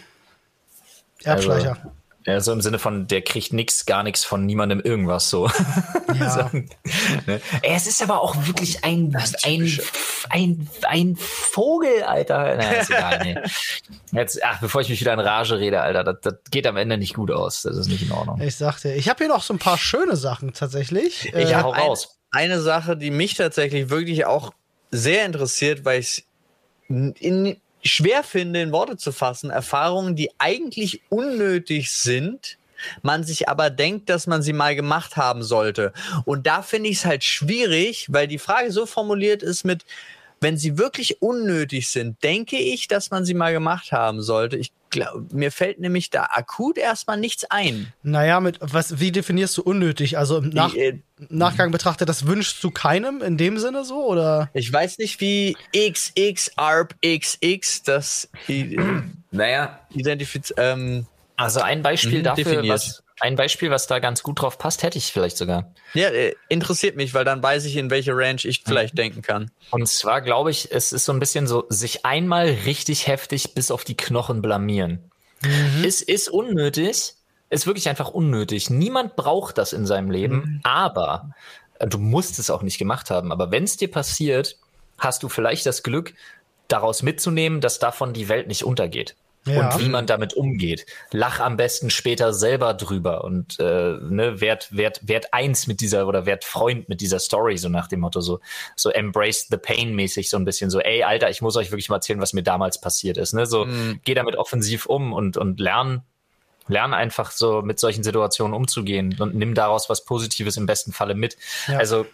Erbschleicher. Also, ja, so im Sinne von, der kriegt nix, gar nichts von niemandem irgendwas so. Ja. so ne? Es ist aber auch wirklich ein, ein, ein, ein Vogel, Alter. Na, ist egal, nee. Jetzt, ach, bevor ich mich wieder in Rage rede, Alter, das, das geht am Ende nicht gut aus. Das ist nicht in Ordnung. Ich sagte, ich habe hier noch so ein paar schöne Sachen tatsächlich. Ich äh, hau raus. Eine, eine Sache, die mich tatsächlich wirklich auch sehr interessiert, weil ich in schwer finde, in Worte zu fassen, Erfahrungen, die eigentlich unnötig sind, man sich aber denkt, dass man sie mal gemacht haben sollte. Und da finde ich es halt schwierig, weil die Frage so formuliert ist mit, wenn sie wirklich unnötig sind, denke ich, dass man sie mal gemacht haben sollte. Ich glaub, mir fällt nämlich da akut erstmal nichts ein. Naja, mit was, wie definierst du unnötig? Also im Nach äh, Nachgang betrachtet, das wünschst du keinem in dem Sinne so, oder? Ich weiß nicht, wie XX, ARP, XX das naja. identifiziert. Ähm, also ein Beispiel dafür, was, ein Beispiel, was da ganz gut drauf passt, hätte ich vielleicht sogar. Ja, äh, interessiert mich, weil dann weiß ich, in welche Range ich vielleicht mhm. denken kann. Und zwar glaube ich, es ist so ein bisschen so, sich einmal richtig heftig bis auf die Knochen blamieren. Mhm. Es ist unnötig, ist wirklich einfach unnötig. Niemand braucht das in seinem Leben, mhm. aber äh, du musst es auch nicht gemacht haben. Aber wenn es dir passiert, hast du vielleicht das Glück, daraus mitzunehmen, dass davon die Welt nicht untergeht ja. und wie man damit umgeht. Lach am besten später selber drüber und äh, ne, werd, werd, werd eins mit dieser oder werd Freund mit dieser Story, so nach dem Motto, so, so embrace the pain mäßig, so ein bisschen so, ey, Alter, ich muss euch wirklich mal erzählen, was mir damals passiert ist. Ne? So, mhm. geh damit offensiv um und, und lern, lern einfach so mit solchen Situationen umzugehen und nimm daraus was Positives im besten Falle mit. Ja. Also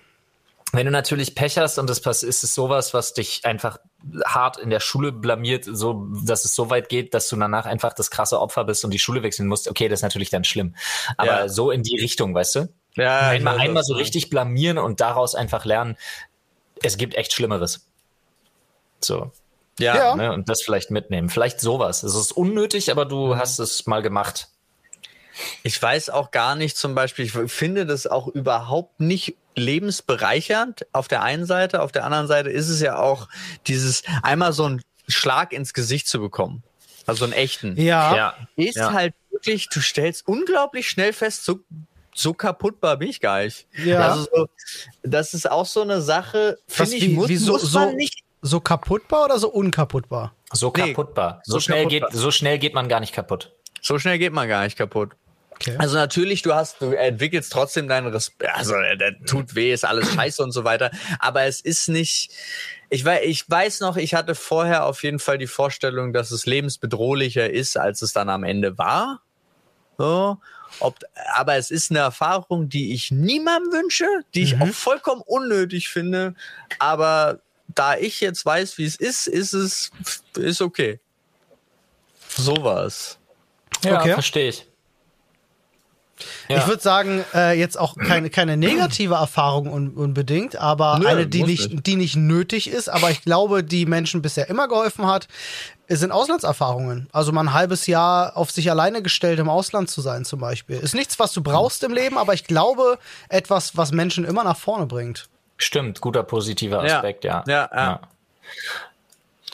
wenn du natürlich Pech hast und das ist es sowas, was dich einfach hart in der Schule blamiert, so dass es so weit geht, dass du danach einfach das krasse Opfer bist und die Schule wechseln musst, okay, das ist natürlich dann schlimm. Aber ja. so in die Richtung, weißt du? Ja, einmal, einmal so richtig blamieren und daraus einfach lernen, es gibt echt Schlimmeres. So. Ja. ja. Ne, und das vielleicht mitnehmen. Vielleicht sowas. Es ist unnötig, aber du mhm. hast es mal gemacht. Ich weiß auch gar nicht zum Beispiel, ich finde das auch überhaupt nicht lebensbereichernd auf der einen Seite, auf der anderen Seite ist es ja auch dieses einmal so einen Schlag ins Gesicht zu bekommen. Also einen echten. Ja. ja. Ist ja. halt wirklich, du stellst unglaublich schnell fest, so so kaputtbar bin ich gar nicht. Ja. Also so, das ist auch so eine Sache, finde ich, muss, wie so, muss man so, nicht. So kaputtbar oder so unkaputtbar? So kaputtbar. Nee, so, schnell kaputtbar. Geht, so schnell geht man gar nicht kaputt. So schnell geht man gar nicht kaputt. Okay. Also natürlich, du hast, du entwickelst trotzdem deinen Respekt, also der tut weh, ist alles scheiße und so weiter, aber es ist nicht, ich weiß, ich weiß noch, ich hatte vorher auf jeden Fall die Vorstellung, dass es lebensbedrohlicher ist, als es dann am Ende war. So. Ob, aber es ist eine Erfahrung, die ich niemandem wünsche, die ich mhm. auch vollkommen unnötig finde. Aber da ich jetzt weiß, wie es ist, ist es ist okay. Sowas. Ja, okay. verstehe ich. Ja. Ich würde sagen, äh, jetzt auch keine, keine negative Erfahrung un unbedingt, aber Nö, eine, die nicht, nicht, die nicht nötig ist, aber ich glaube, die Menschen bisher immer geholfen hat, sind Auslandserfahrungen. Also mal ein halbes Jahr auf sich alleine gestellt im Ausland zu sein, zum Beispiel. Ist nichts, was du brauchst im Leben, aber ich glaube, etwas, was Menschen immer nach vorne bringt. Stimmt, guter positiver Aspekt, ja. Ja, ja. ja.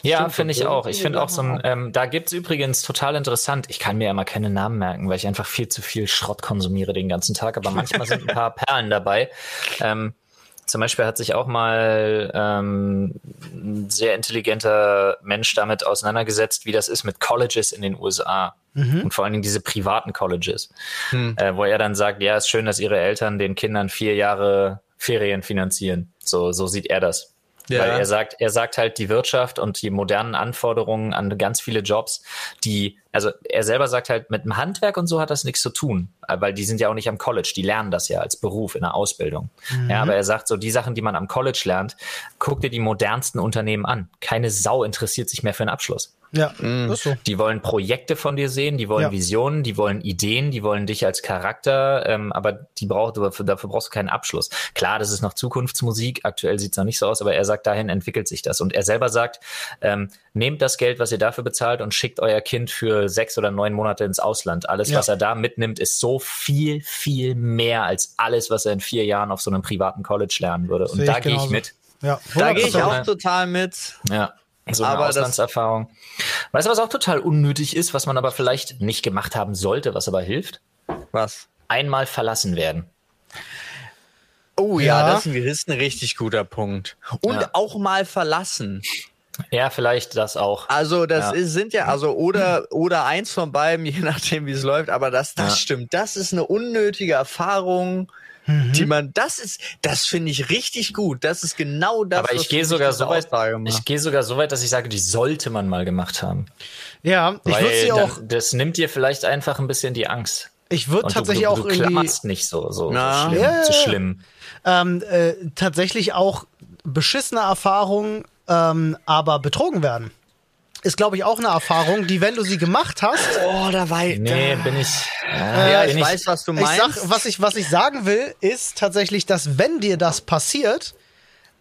Ja, finde ich auch. Ich finde auch so ein, ähm, da gibt's übrigens total interessant. Ich kann mir ja immer keine Namen merken, weil ich einfach viel zu viel Schrott konsumiere den ganzen Tag, aber manchmal sind ein paar Perlen dabei. Ähm, zum Beispiel hat sich auch mal ähm, ein sehr intelligenter Mensch damit auseinandergesetzt, wie das ist mit Colleges in den USA. Mhm. Und vor allen Dingen diese privaten Colleges. Mhm. Äh, wo er dann sagt, ja, ist schön, dass ihre Eltern den Kindern vier Jahre Ferien finanzieren. So, so sieht er das. Ja. Weil er sagt, er sagt halt, die Wirtschaft und die modernen Anforderungen an ganz viele Jobs, die, also er selber sagt halt, mit dem Handwerk und so hat das nichts zu tun, weil die sind ja auch nicht am College, die lernen das ja als Beruf in der Ausbildung. Mhm. Ja, aber er sagt so, die Sachen, die man am College lernt, guck dir die modernsten Unternehmen an. Keine Sau interessiert sich mehr für einen Abschluss. Ja, mhm. ist so. Die wollen Projekte von dir sehen, die wollen ja. Visionen, die wollen Ideen, die wollen dich als Charakter, ähm, aber die braucht, dafür, dafür brauchst du keinen Abschluss. Klar, das ist noch Zukunftsmusik, aktuell sieht's noch nicht so aus, aber er sagt, dahin entwickelt sich das. Und er selber sagt, ähm, nehmt das Geld, was ihr dafür bezahlt und schickt euer Kind für sechs oder neun Monate ins Ausland. Alles, ja. was er da mitnimmt, ist so viel, viel mehr als alles, was er in vier Jahren auf so einem privaten College lernen würde. Und da gehe ich mit. Ja, da gehe ich auch total mit. Ja. So eine aber Auslandserfahrung. Weißt du, was auch total unnötig ist, was man aber vielleicht nicht gemacht haben sollte, was aber hilft? Was? Einmal verlassen werden. Oh ja, ja das ist ein richtig guter Punkt. Und ja. auch mal verlassen. Ja, vielleicht das auch. Also das ja. Ist, sind ja also oder oder eins von beiden, je nachdem wie es läuft. Aber das das stimmt. Das ist eine unnötige Erfahrung mhm. die man, das ist, das finde ich richtig gut. Das ist genau das. Aber ich gehe sogar so weit, ich gehe sogar so weit, dass ich sage, die sollte man mal gemacht haben. Ja, ich würde sie auch. Das nimmt dir vielleicht einfach ein bisschen die Angst. Ich würde tatsächlich du, du, du auch irgendwie. nicht so, so, so schlimm. Ja, zu schlimm. Ähm, äh, tatsächlich auch beschissene Erfahrungen, ähm, aber betrogen werden ist, glaube ich, auch eine Erfahrung, die, wenn du sie gemacht hast. Oh, da war Nee, bin ich. Äh, ja, ich, ich weiß, was du meinst. Ich sag, was, ich, was ich sagen will, ist tatsächlich, dass wenn dir das passiert,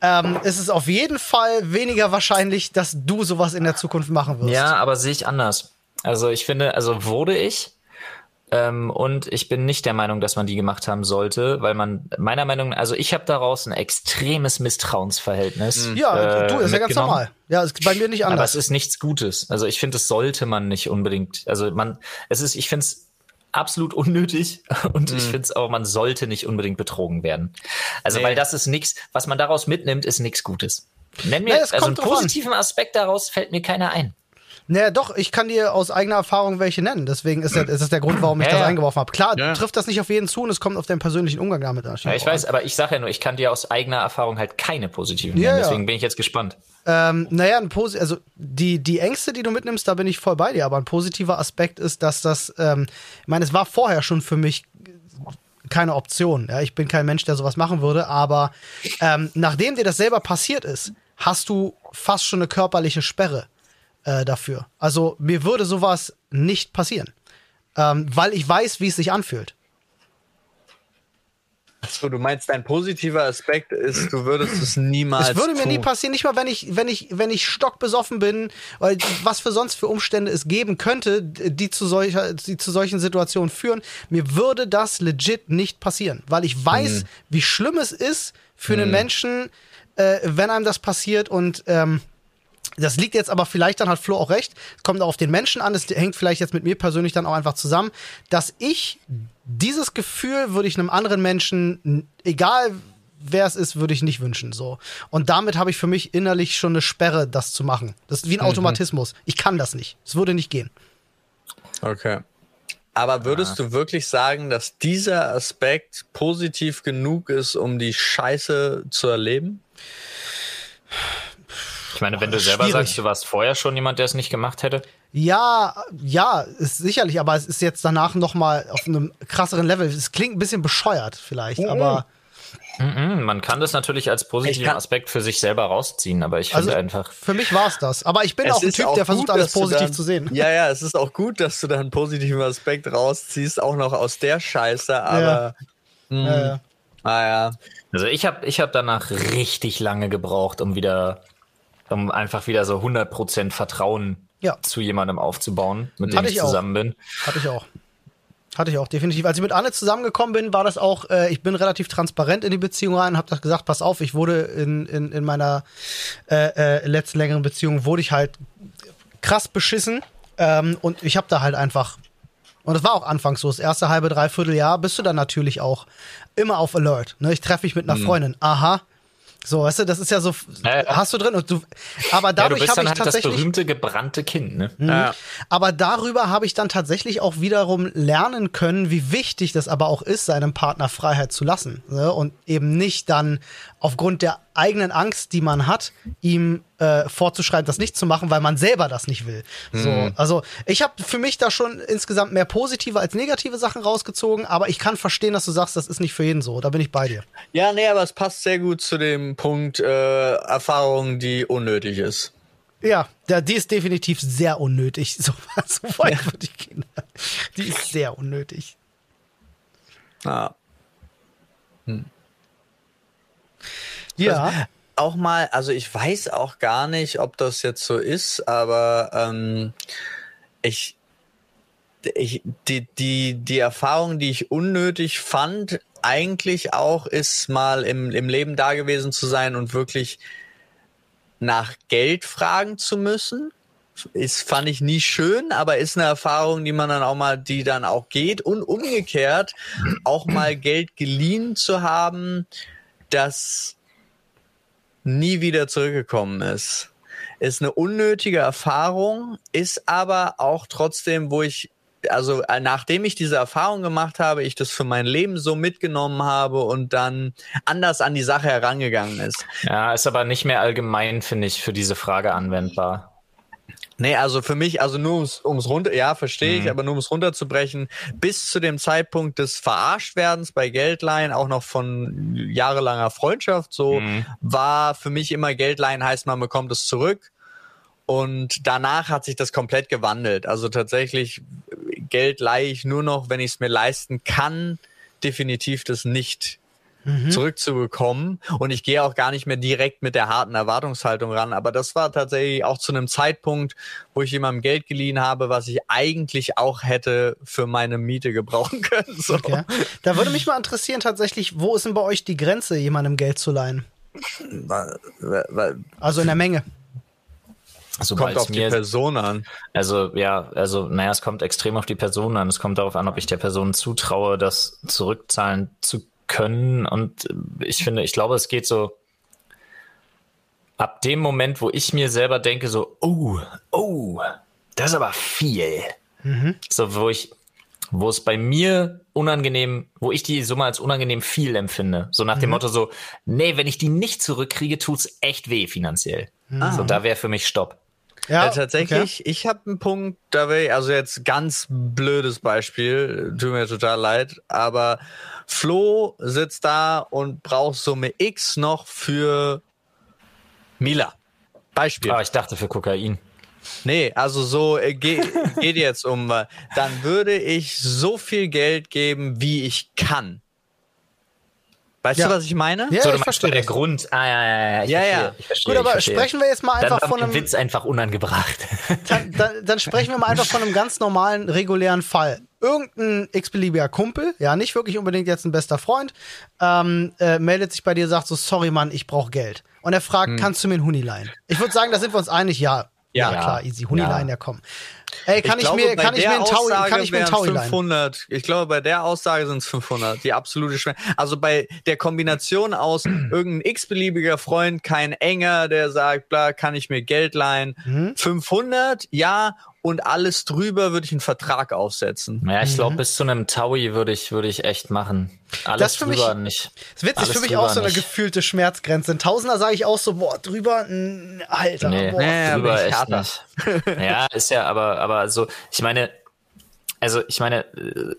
ähm, ist es auf jeden Fall weniger wahrscheinlich, dass du sowas in der Zukunft machen wirst. Ja, aber sehe ich anders. Also ich finde, also wurde ich, ähm, und ich bin nicht der Meinung, dass man die gemacht haben sollte, weil man meiner Meinung, also ich habe daraus ein extremes Misstrauensverhältnis. Mhm. Ja, äh, du, ist ja ganz normal. Ja, ist bei mir nicht anders. Aber es ist nichts Gutes. Also ich finde, das sollte man nicht unbedingt. Also man, es ist, ich finde es absolut unnötig und mhm. ich finde es auch, man sollte nicht unbedingt betrogen werden. Also nee. weil das ist nichts, was man daraus mitnimmt, ist nichts Gutes. Nenn mir, nee, also einen positiven Aspekt daraus fällt mir keiner ein. Naja, doch, ich kann dir aus eigener Erfahrung welche nennen. Deswegen ist, das, ist das der Grund, warum ich ja, das ja. eingeworfen habe. Klar, ja. trifft das nicht auf jeden zu und es kommt auf den persönlichen Umgang damit an. Ja, ich weiß, aber ich sage ja nur, ich kann dir aus eigener Erfahrung halt keine positiven nennen. Deswegen bin ich jetzt gespannt. Ähm, naja, ein Posi also die, die Ängste, die du mitnimmst, da bin ich voll bei dir. Aber ein positiver Aspekt ist, dass das, ähm, ich meine, es war vorher schon für mich keine Option. Ja, ich bin kein Mensch, der sowas machen würde, aber ähm, nachdem dir das selber passiert ist, hast du fast schon eine körperliche Sperre äh, dafür. Also mir würde sowas nicht passieren, ähm, weil ich weiß, wie es sich anfühlt. Achso, du meinst, dein positiver Aspekt ist, du würdest es niemals. Es würde mir tun. nie passieren, nicht mal wenn ich, wenn ich, wenn ich stockbesoffen bin, weil was für sonst für Umstände es geben könnte, die zu solcher, die zu solchen Situationen führen. Mir würde das legit nicht passieren, weil ich weiß, hm. wie schlimm es ist für hm. einen Menschen, äh, wenn einem das passiert und ähm, das liegt jetzt aber vielleicht, dann hat Flo auch recht, kommt auch auf den Menschen an, es hängt vielleicht jetzt mit mir persönlich dann auch einfach zusammen, dass ich dieses Gefühl würde ich einem anderen Menschen, egal wer es ist, würde ich nicht wünschen. So. Und damit habe ich für mich innerlich schon eine Sperre, das zu machen. Das ist wie ein mhm. Automatismus. Ich kann das nicht. Es würde nicht gehen. Okay. Aber würdest ja. du wirklich sagen, dass dieser Aspekt positiv genug ist, um die Scheiße zu erleben? Ich meine, wenn du selber Schwierig. sagst, du warst vorher schon jemand, der es nicht gemacht hätte. Ja, ja, ist sicherlich, aber es ist jetzt danach noch mal auf einem krasseren Level. Es klingt ein bisschen bescheuert vielleicht, mhm. aber Mhm, man kann das natürlich als positiven Aspekt für sich selber rausziehen, aber ich finde also, einfach. Für mich war es das. Aber ich bin auch ein Typ, auch der versucht, gut, alles positiv dann, zu sehen. Ja, ja, es ist auch gut, dass du da einen positiven Aspekt rausziehst, auch noch aus der Scheiße, aber. Ja. Mh, ja, ja. Ah, ja. Also ich habe ich hab danach richtig lange gebraucht, um wieder, um einfach wieder so 100% Vertrauen ja. zu jemandem aufzubauen, mit dem ich, zusammen bin. Hatte ich auch. Hatte ich auch, definitiv. Als ich mit Anne zusammengekommen bin, war das auch, äh, ich bin relativ transparent in die Beziehung rein, habe das gesagt, pass auf, ich wurde in, in, in meiner äh, äh, letzten längeren Beziehung, wurde ich halt krass beschissen ähm, und ich habe da halt einfach, und das war auch anfangs so, das erste halbe, dreiviertel Jahr bist du dann natürlich auch immer auf Alert. Ne? Ich treffe mich mit einer mhm. Freundin, aha, so, weißt du, das ist ja so, äh, hast du drin und du, aber dadurch ja, habe ich halt tatsächlich das berühmte gebrannte Kind, ne? Mhm. Ja. Aber darüber habe ich dann tatsächlich auch wiederum lernen können, wie wichtig das aber auch ist, seinem Partner Freiheit zu lassen ne? und eben nicht dann aufgrund der eigenen Angst, die man hat, ihm äh, vorzuschreiben, das nicht zu machen, weil man selber das nicht will. Mhm. So, also ich habe für mich da schon insgesamt mehr positive als negative Sachen rausgezogen, aber ich kann verstehen, dass du sagst, das ist nicht für jeden so. Da bin ich bei dir. Ja, nee, aber es passt sehr gut zu dem Punkt äh, Erfahrung, die unnötig ist. Ja, der, die ist definitiv sehr unnötig. So, so weit ja. würde ich gehen. Die ist sehr unnötig. Ah. Hm. Ja. auch mal, also ich weiß auch gar nicht, ob das jetzt so ist, aber ähm, ich, ich, die, die, die Erfahrung, die ich unnötig fand, eigentlich auch ist mal im, im Leben da gewesen zu sein und wirklich nach Geld fragen zu müssen. Ist, fand ich nie schön, aber ist eine Erfahrung, die man dann auch mal, die dann auch geht und umgekehrt auch mal Geld geliehen zu haben, das nie wieder zurückgekommen ist. Ist eine unnötige Erfahrung, ist aber auch trotzdem, wo ich also äh, nachdem ich diese Erfahrung gemacht habe, ich das für mein Leben so mitgenommen habe und dann anders an die Sache herangegangen ist. Ja, ist aber nicht mehr allgemein, finde ich, für diese Frage anwendbar. Nee, also für mich, also nur ums, ums runter, ja, verstehe mhm. ich, aber nur ums runterzubrechen, bis zu dem Zeitpunkt des Verarschtwerdens bei Geldleihen, auch noch von jahrelanger Freundschaft, so, mhm. war für mich immer Geldleihen heißt, man bekommt es zurück. Und danach hat sich das komplett gewandelt. Also tatsächlich, Geld leihe ich nur noch, wenn ich es mir leisten kann, definitiv das nicht mhm. zurückzubekommen. Und ich gehe auch gar nicht mehr direkt mit der harten Erwartungshaltung ran. Aber das war tatsächlich auch zu einem Zeitpunkt, wo ich jemandem Geld geliehen habe, was ich eigentlich auch hätte für meine Miete gebrauchen können. So. Okay. Da würde mich mal interessieren tatsächlich, wo ist denn bei euch die Grenze, jemandem Geld zu leihen? Also in der Menge. Also kommt auf mir, die Person an. Also ja, also naja, es kommt extrem auf die Person an. Es kommt darauf an, ob ich der Person zutraue, das zurückzahlen zu können. Und ich finde, ich glaube, es geht so ab dem Moment, wo ich mir selber denke, so, oh, oh, das ist aber viel. Mhm. So, wo ich, wo es bei mir unangenehm, wo ich die Summe als unangenehm viel empfinde. So nach dem mhm. Motto so, nee, wenn ich die nicht zurückkriege, tut's echt weh finanziell. Mhm. So, da wäre für mich Stopp. Ja, äh, tatsächlich, okay. ich habe einen Punkt, da will ich, also jetzt ganz blödes Beispiel, tut mir total leid, aber Flo sitzt da und braucht Summe X noch für Mila. Beispiel. Ah, ich dachte für Kokain. Nee, also so äh, ge geht jetzt um, dann würde ich so viel Geld geben, wie ich kann. Weißt ja. du, was ich meine? Ja, so, ich verstehe. Der Grund. Ah, ja, ja, ja. Ich ja, verstehe, ja. Ich verstehe, Gut, aber sprechen wir jetzt mal einfach dann von einem. Witz einfach unangebracht. Dann, dann, dann, sprechen wir mal einfach von einem ganz normalen, regulären Fall. Irgendein x-beliebiger Kumpel, ja, nicht wirklich unbedingt jetzt ein bester Freund, ähm, äh, meldet sich bei dir, sagt so, sorry Mann, ich brauche Geld. Und er fragt, hm. kannst du mir einen Huni leihen? Ich würde sagen, da sind wir uns einig, ja. Ja, ja klar, easy. Huni leihen, ja komm. Ey, kann ich, glaube, mir, kann ich mir ein Taui, kann ich mir ein Taui 500. Ich glaube, bei der Aussage sind es 500. Die absolute Schwere. Also bei der Kombination aus irgendein x-beliebiger Freund, kein enger, der sagt, bla, kann ich mir Geld leihen. Mhm. 500, ja. Und alles drüber würde ich einen Vertrag aufsetzen. Ja, ich glaube, mhm. bis zu einem Taui würde ich, würde ich echt machen. Alles das für drüber mich, nicht. Das ist witzig, für mich auch so eine nicht. gefühlte Schmerzgrenze. Ein Tausender sage ich auch so, boah, drüber, Alter. Nee, boah, nee, drüber echt nicht. ja, ist ja, aber, aber so, ich meine, also ich meine, äh,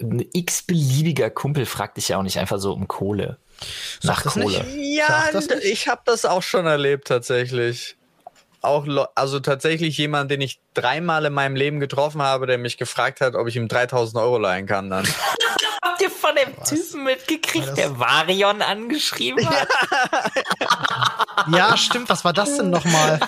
ein x-beliebiger Kumpel fragt dich ja auch nicht einfach so um Kohle. Nach Kohle. Ja, ich habe das auch schon erlebt tatsächlich. Auch, also tatsächlich jemand, den ich dreimal in meinem Leben getroffen habe, der mich gefragt hat, ob ich ihm 3000 Euro leihen kann dann. Habt ihr von dem Was? Typen mitgekriegt, der Varion angeschrieben hat? ja, stimmt. Was war das denn nochmal?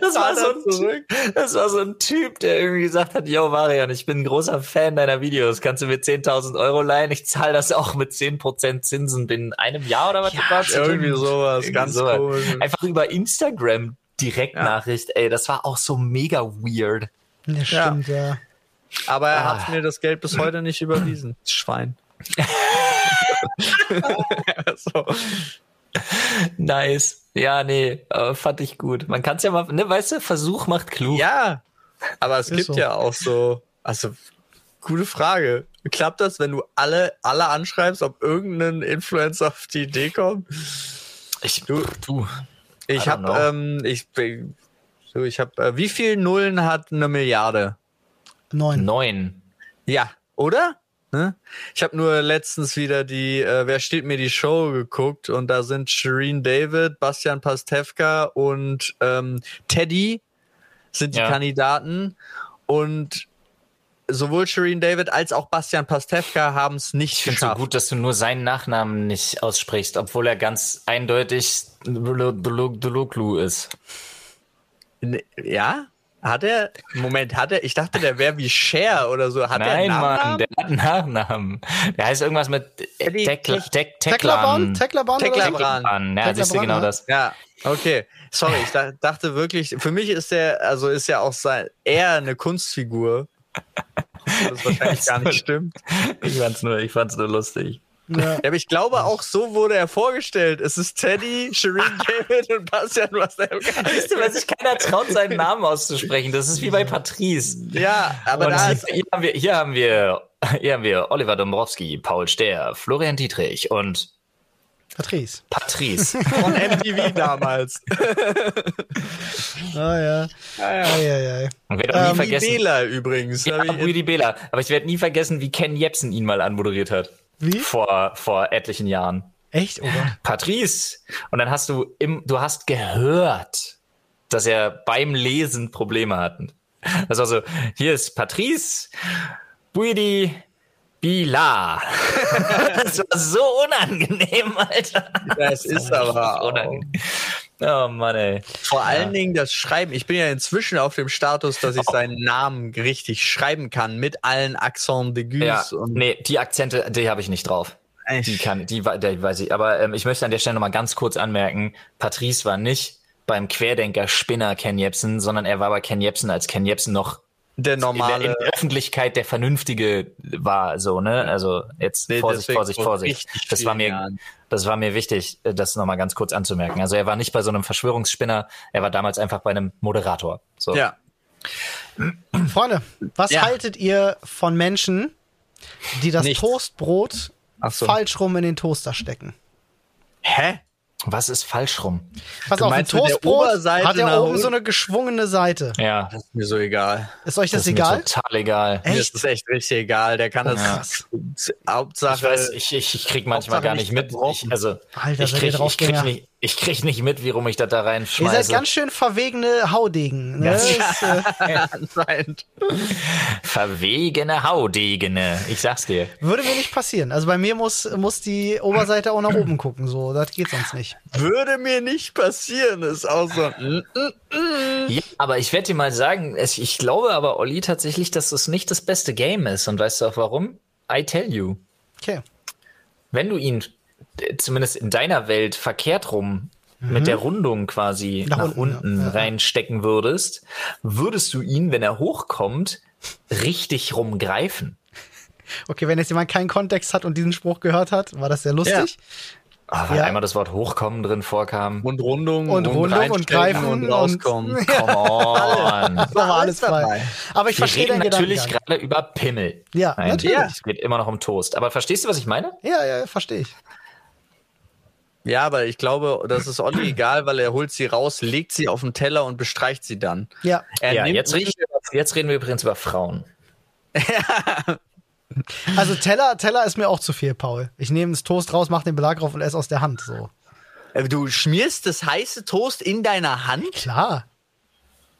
Das war, so ein typ, das war so ein Typ, der irgendwie gesagt hat, yo Varion, ich bin ein großer Fan deiner Videos. Kannst du mir 10.000 Euro leihen? Ich zahle das auch mit 10% Zinsen binnen einem Jahr oder was? Ja, irgendwie sowas. Irgendwie ganz sowas. cool. Einfach über Instagram Direktnachricht. Ja. Ey, das war auch so mega weird. Ja, stimmt, ja. ja. Aber er ah. hat mir das Geld bis heute nicht überwiesen. Schwein. so. Nice. Ja, nee, äh, fand ich gut. Man kann es ja mal, ne, weißt du, Versuch macht klug. Ja, aber es Ist gibt so. ja auch so, also, gute Frage. Klappt das, wenn du alle, alle anschreibst, ob irgendein Influencer auf die Idee kommt? Ich, du, du. Ich habe, ähm, ich, so, ich habe, äh, wie viel Nullen hat eine Milliarde? Neun. Neun. Ja, oder? Ne? Ich habe nur letztens wieder die äh, Wer steht mir die Show geguckt und da sind Shireen David, Bastian Pastewka und ähm, Teddy sind die ja. Kandidaten und sowohl Shireen David als auch Bastian Pastewka haben es nicht ich geschafft. Ich finde so gut, dass du nur seinen Nachnamen nicht aussprichst, obwohl er ganz eindeutig Duluglu ist. Ja? Hat er? Moment, hat er? Ich dachte, der wäre wie Cher oder so. Hat Nein, er Mann, der hat einen Nachnamen. Der heißt irgendwas mit Teklan. Teklan. Teklan. Ja, siehst du genau das. Ja, okay. Sorry, ich dachte wirklich, für mich ist der, also ist ja auch sein, eher eine Kunstfigur. Das wahrscheinlich gar nicht stimmt. Ich fand's nur, ich fand's nur lustig. Ja. ja. aber ich glaube, auch so wurde er vorgestellt. Es ist Teddy, Shireen David und Bastian Pastewka. Weißt du, weil sich keiner traut, seinen Namen auszusprechen. Das ist wie bei Patrice. Ja, aber und da hier, hier, haben wir, hier haben wir, hier haben wir Oliver Dombrowski, Paul Stehr, Florian Dietrich und Patrice. Patrice. Von MTV damals. ah ja. Ah, ja. Ah, ja, ja. Und werde ähm, nie vergessen. Bela übrigens. Ja, Rudi Bela. Aber ich werde nie vergessen, wie Ken Jebsen ihn mal anmoderiert hat. Wie? Vor, vor etlichen Jahren. Echt, oder? Patrice. Und dann hast du im, du hast gehört, dass er beim Lesen Probleme hatten. Das war so, hier ist Patrice, Buidi, Bila. das war so unangenehm, Alter. Das, das ist aber unangenehm. Oh Mann, ey. Vor ja. allen Dingen das Schreiben. Ich bin ja inzwischen auf dem Status, dass ich oh. seinen Namen richtig schreiben kann mit allen Accent d'aigus. Ja, und nee, die Akzente, die habe ich nicht drauf. Echt? Die kann, die, die weiß ich. Aber ähm, ich möchte an der Stelle nochmal ganz kurz anmerken, Patrice war nicht beim Querdenker Spinner Ken Jebsen, sondern er war bei Ken Jebsen, als Ken Jebsen noch der normale in der, in der Öffentlichkeit der Vernünftige war so ne also jetzt nee, Vorsicht Vorsicht Vorsicht das war mir Jahren. das war mir wichtig das nochmal ganz kurz anzumerken also er war nicht bei so einem Verschwörungsspinner er war damals einfach bei einem Moderator so ja Freunde was ja. haltet ihr von Menschen die das Nichts. Toastbrot so. falsch rum in den Toaster stecken hä was ist falsch rum? Pass du auf, ein Toastbrot hat ja oben so eine geschwungene Seite. Ja. Das ist mir so egal. Ist euch das, das ist egal? Mir total egal. Echt? Mir ist das echt richtig egal. Der kann das. Ja. Hauptsache. Ich weiß, ich, ich, ich krieg manchmal Hauptsache gar nicht mit. Ich, also, Alter, ich krieg, ich krieg nicht, ich krieg nicht mit, wie rum ich das da reinschmeiße. Ihr seid ganz schön verwegene Haudegen. Ne? Ja, äh, anscheinend. Verwegene Haudegene. Ich sag's dir. Würde mir nicht passieren. Also bei mir muss, muss die Oberseite auch nach oben gucken. So, das geht sonst nicht. Würde mir nicht passieren. Ist auch so. Ja, aber ich werde dir mal sagen, ich glaube aber, Olli, tatsächlich, dass das nicht das beste Game ist. Und weißt du auch warum? I tell you. Okay. Wenn du ihn zumindest in deiner Welt verkehrt rum mhm. mit der Rundung quasi nach, nach unten, unten ja. reinstecken würdest, würdest du ihn, wenn er hochkommt, richtig rumgreifen. Okay, wenn jetzt jemand keinen Kontext hat und diesen Spruch gehört hat, war das sehr lustig. Ja. Ah, weil ja. einmal das Wort Hochkommen drin vorkam. Und Rundung und, und Rundung und Greifen und rauskommen. Und, Come on. das war alles frei. Aber ich Wir verstehe reden natürlich gerade über Pimmel. Ja, Nein, natürlich. Es geht immer noch um Toast. Aber verstehst du, was ich meine? Ja, ja, verstehe ich. Ja, aber ich glaube, das ist Olli egal, weil er holt sie raus, legt sie auf den Teller und bestreicht sie dann. Ja, ja jetzt, reden wir, jetzt reden wir übrigens über Frauen. Also Teller, Teller ist mir auch zu viel, Paul. Ich nehme das Toast raus, mache den Belag drauf und esse aus der Hand. So. Äh, du schmierst das heiße Toast in deiner Hand? Klar.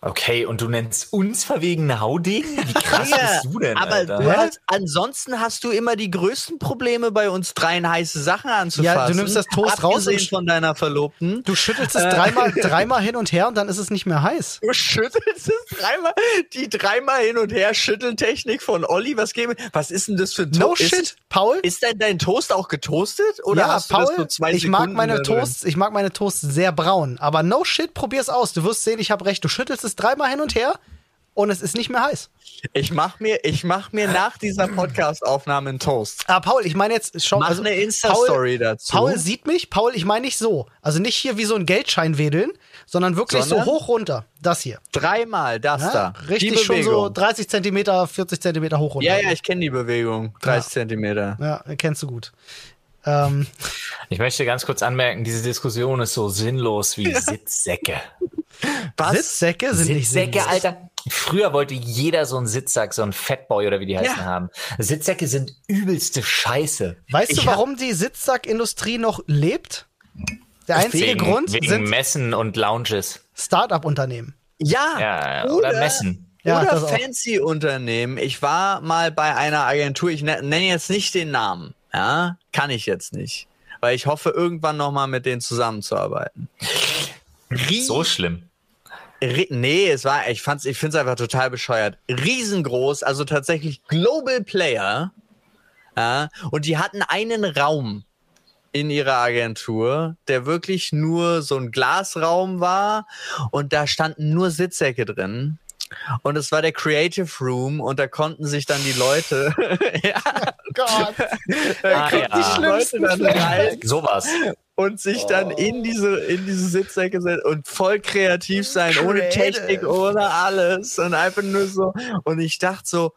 Okay, und du nennst uns verwegene Haudegen? Wie krass ja, bist du denn? Aber Alter? du hast, ansonsten hast du immer die größten Probleme bei uns dreien heiße Sachen anzufassen. Ja, du nimmst das Toast raus und von deiner Verlobten. Du schüttelst es dreimal, dreimal hin und her und dann ist es nicht mehr heiß. Du schüttelst es dreimal, die dreimal hin und her Schütteltechnik von Olli. Was geben? Was ist denn das für ein Toast? No shit, Paul. Ist denn dein Toast auch getoastet oder ja, hast Paul, du das nur zwei ich mag meine Toasts, ich mag meine Toasts sehr braun, aber no shit, probier's aus. Du wirst sehen, ich habe recht. Du schüttelst es dreimal hin und her und es ist nicht mehr heiß. Ich mach mir, ich mach mir nach dieser Podcast-Aufnahme einen Toast. Ah, Paul, ich meine jetzt schon. Mach also, eine Insta-Story dazu. Paul sieht mich. Paul, ich meine nicht so. Also nicht hier wie so ein Geldschein wedeln, sondern wirklich sondern so hoch runter. Das hier. Dreimal das ja, da. Richtig schon so 30 Zentimeter, 40 Zentimeter hoch runter. Ja, ja, ich kenne die Bewegung. 30 ja. Zentimeter. Ja, kennst du gut. Ähm. Ich möchte ganz kurz anmerken, diese Diskussion ist so sinnlos wie Sitzsäcke. Was? Sitzsäcke sind Sitzsäcke, nicht Sitzsäcke, Alter. Früher wollte jeder so einen Sitzsack, so einen Fatboy oder wie die heißen ja. haben. Sitzsäcke sind übelste Scheiße. Weißt ich du, warum die Sitzsackindustrie noch lebt? Der einzige wegen, Grund wegen sind Messen und Lounges. Start-up-Unternehmen. Ja, ja oder, oder Messen. Ja, oder fancy Unternehmen. Ich war mal bei einer Agentur, ich ne-, nenne jetzt nicht den Namen. Ja, kann ich jetzt nicht. Weil ich hoffe, irgendwann nochmal mit denen zusammenzuarbeiten. Rie so schlimm. Nee, es war, ich fand's, ich find's einfach total bescheuert. Riesengroß, also tatsächlich Global Player. Ja, und die hatten einen Raum in ihrer Agentur, der wirklich nur so ein Glasraum war und da standen nur Sitzsäcke drin. Und es war der Creative Room und da konnten sich dann die Leute, ja, Gott, da ah, ja. die schlimmsten Leute dann rein. Sowas und sich oh. dann in diese, in diese Sitzsäcke setzen und voll kreativ sein, Creative. ohne Technik, ohne alles und einfach nur so. Und ich dachte so,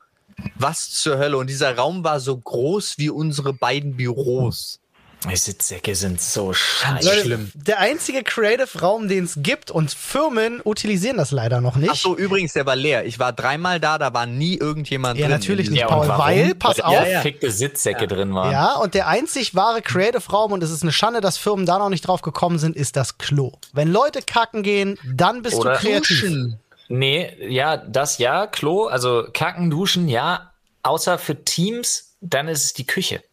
was zur Hölle? Und dieser Raum war so groß wie unsere beiden Büros. Die Sitzsäcke sind so scheiße schlimm. Der einzige Creative-Raum, den es gibt und Firmen utilisieren das leider noch nicht. Ach so, übrigens, der war leer. Ich war dreimal da, da war nie irgendjemand ja, drin. Natürlich nicht, ja, Paul, weil, pass auf. Ja, ja. fickte Sitzsäcke ja. drin waren. Ja, und der einzig wahre Creative-Raum, und es ist eine Schande, dass Firmen da noch nicht drauf gekommen sind, ist das Klo. Wenn Leute kacken gehen, dann bist Oder du kreativ. Duschen. Nee, ja, das ja, Klo, also kacken, duschen, ja, außer für Teams, dann ist es die Küche.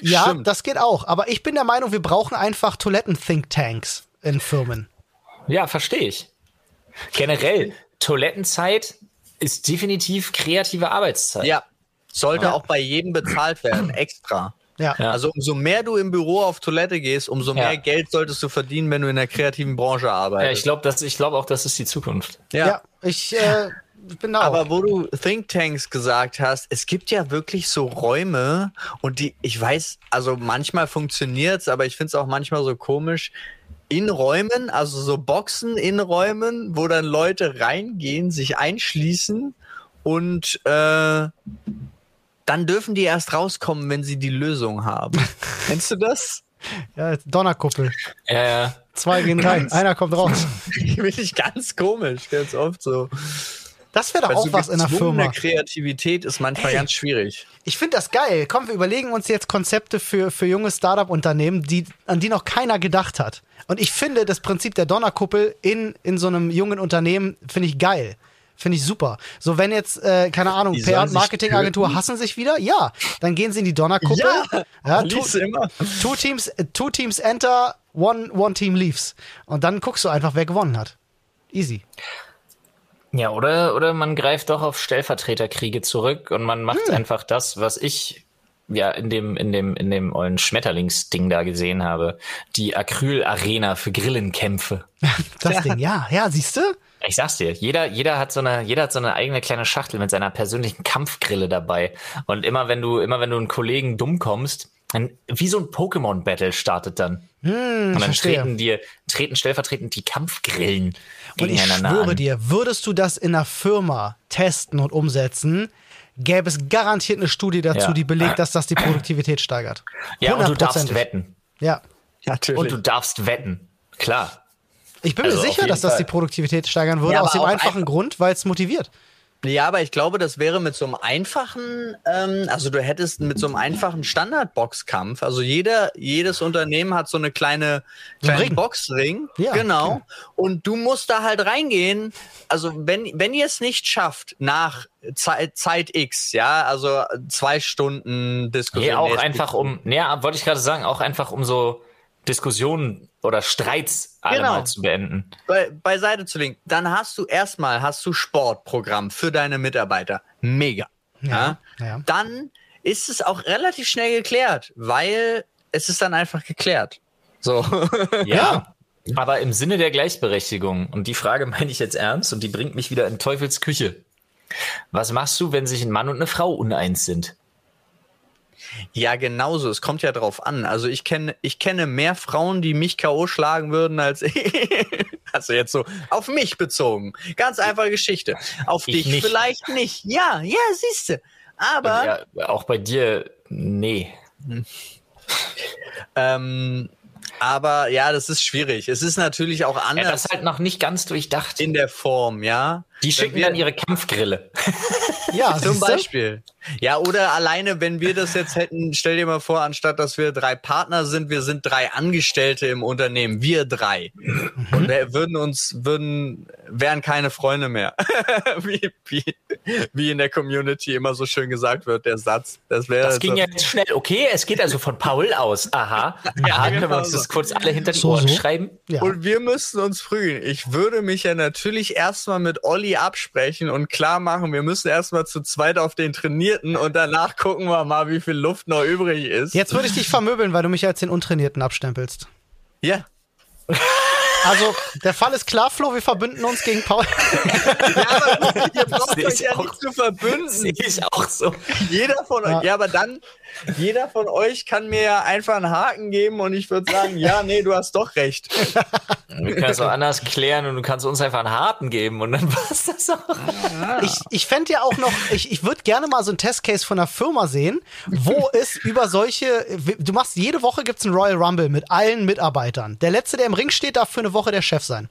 Ja, Stimmt. das geht auch. Aber ich bin der Meinung, wir brauchen einfach Toiletten-Thinktanks in Firmen. Ja, verstehe ich. Generell, Toilettenzeit ist definitiv kreative Arbeitszeit. Ja, sollte ja. auch bei jedem bezahlt werden, extra. Ja. Also umso mehr du im Büro auf Toilette gehst, umso mehr ja. Geld solltest du verdienen, wenn du in der kreativen Branche arbeitest. Ja, ich glaube, ich glaube auch, das ist die Zukunft. Ja, ja ich äh, Genau. Aber wo du Thinktanks gesagt hast, es gibt ja wirklich so Räume und die, ich weiß, also manchmal funktioniert's, aber ich finde es auch manchmal so komisch, in Räumen, also so Boxen in Räumen, wo dann Leute reingehen, sich einschließen und äh, dann dürfen die erst rauskommen, wenn sie die Lösung haben. Kennst du das? Ja, Donnerkuppel. Ja, ja. Zwei gehen rein, einer kommt raus. Finde ich ganz komisch, ganz oft so. Das wäre doch auch so was in der Firma. Kreativität ist manchmal Ey, ganz schwierig. Ich finde das geil. Komm, wir überlegen uns jetzt Konzepte für, für junge Startup-Unternehmen, die, an die noch keiner gedacht hat. Und ich finde das Prinzip der Donnerkuppel in, in so einem jungen Unternehmen, finde ich geil. Finde ich super. So, wenn jetzt, äh, keine Ahnung, PR- und Marketingagentur hassen sich wieder, ja, dann gehen sie in die Donnerkuppel. Ja, ja two, immer. two, teams, two teams enter, one, one team leaves. Und dann guckst du einfach, wer gewonnen hat. Easy. Ja, oder, oder man greift doch auf Stellvertreterkriege zurück und man macht hm. einfach das, was ich ja in dem in dem in dem ollen Schmetterlingsding da gesehen habe, die Acryl Arena für Grillenkämpfe. das ja. Ding, ja, ja, siehst du? Ich sag's dir, jeder, jeder hat so eine, jeder hat so eine eigene kleine Schachtel mit seiner persönlichen Kampfgrille dabei. Und immer wenn du, immer wenn du einen Kollegen dumm kommst, dann, wie so ein Pokémon-Battle startet dann. Hm, und dann verstehe. treten dir, treten stellvertretend die Kampfgrillen und ich schwöre an. dir, würdest du das in einer Firma testen und umsetzen, gäbe es garantiert eine Studie dazu, ja. die belegt, dass das die Produktivität steigert. Ja, und du darfst wetten. Ja. ja natürlich. Und du darfst wetten. Klar. Ich bin also mir sicher, dass das die Produktivität steigern würde, ja, aus dem einfachen einfach Grund, weil es motiviert. Ja, aber ich glaube, das wäre mit so einem einfachen, ähm, also du hättest mit so einem einfachen Standardboxkampf, also jeder, jedes Unternehmen hat so eine kleine, kleine Ring. Boxring, ja, genau. Ja. Und du musst da halt reingehen. Also wenn, wenn ihr es nicht schafft nach Zeit, Zeit X, ja, also zwei Stunden Diskussion. Nee, auch einfach um, ja, wollte ich gerade sagen, auch einfach um so Diskussionen oder Streits alle genau. mal zu beenden. Be beiseite zu legen. Dann hast du erstmal hast du Sportprogramm für deine Mitarbeiter. Mega. Ja, ja? ja. Dann ist es auch relativ schnell geklärt, weil es ist dann einfach geklärt. So. Ja. Aber im Sinne der Gleichberechtigung, und die Frage meine ich jetzt ernst, und die bringt mich wieder in Teufels Küche. Was machst du, wenn sich ein Mann und eine Frau uneins sind? Ja, genauso. Es kommt ja drauf an. Also ich kenne, ich kenne mehr Frauen, die mich K.O. schlagen würden, als ich. Also jetzt so auf mich bezogen. Ganz einfache Geschichte. Auf ich dich nicht. vielleicht nicht. Ja, ja, siehste. Aber. Ja, auch bei dir, nee. ähm, aber ja, das ist schwierig. Es ist natürlich auch anders. Ja, das ist halt noch nicht ganz durchdacht. In der Form, ja. Die schicken wir, dann ihre Kampfgrille. ja, zum Beispiel. Ja, oder alleine, wenn wir das jetzt hätten, stell dir mal vor, anstatt dass wir drei Partner sind, wir sind drei Angestellte im Unternehmen, wir drei. Mhm. Und wir würden uns, würden, wären keine Freunde mehr. wie, wie, wie in der Community immer so schön gesagt wird, der Satz. Das, wäre das ging so. jetzt schnell. Okay, es geht also von Paul aus. Aha. Ja, Aha, können wir uns das kurz alle hinter die so, Ohren so. schreiben? Ja. Und wir müssten uns frühen. Ich würde mich ja natürlich erstmal mit Olli absprechen und klar machen, wir müssen erstmal zu zweit auf den Trainierten und danach gucken wir mal, wie viel Luft noch übrig ist. Jetzt würde ich dich vermöbeln, weil du mich als den Untrainierten abstempelst. Ja. Also, der Fall ist klar, Flo, wir verbünden uns gegen Paul. ja, aber ihr braucht euch ja nicht zu verbünden. Sehe ich auch so. Jeder von ja. euch, ja, aber dann, jeder von euch kann mir ja einfach einen Haken geben und ich würde sagen, ja, nee, du hast doch recht. Wir können es auch anders klären und du kannst uns einfach einen Haken geben und dann passt das auch. Ich, ich fände ja auch noch, ich, ich würde gerne mal so einen Testcase von einer Firma sehen, wo es über solche, du machst jede Woche gibt es einen Royal Rumble mit allen Mitarbeitern. Der letzte, der im Ring steht, darf für eine Woche der Chef sein.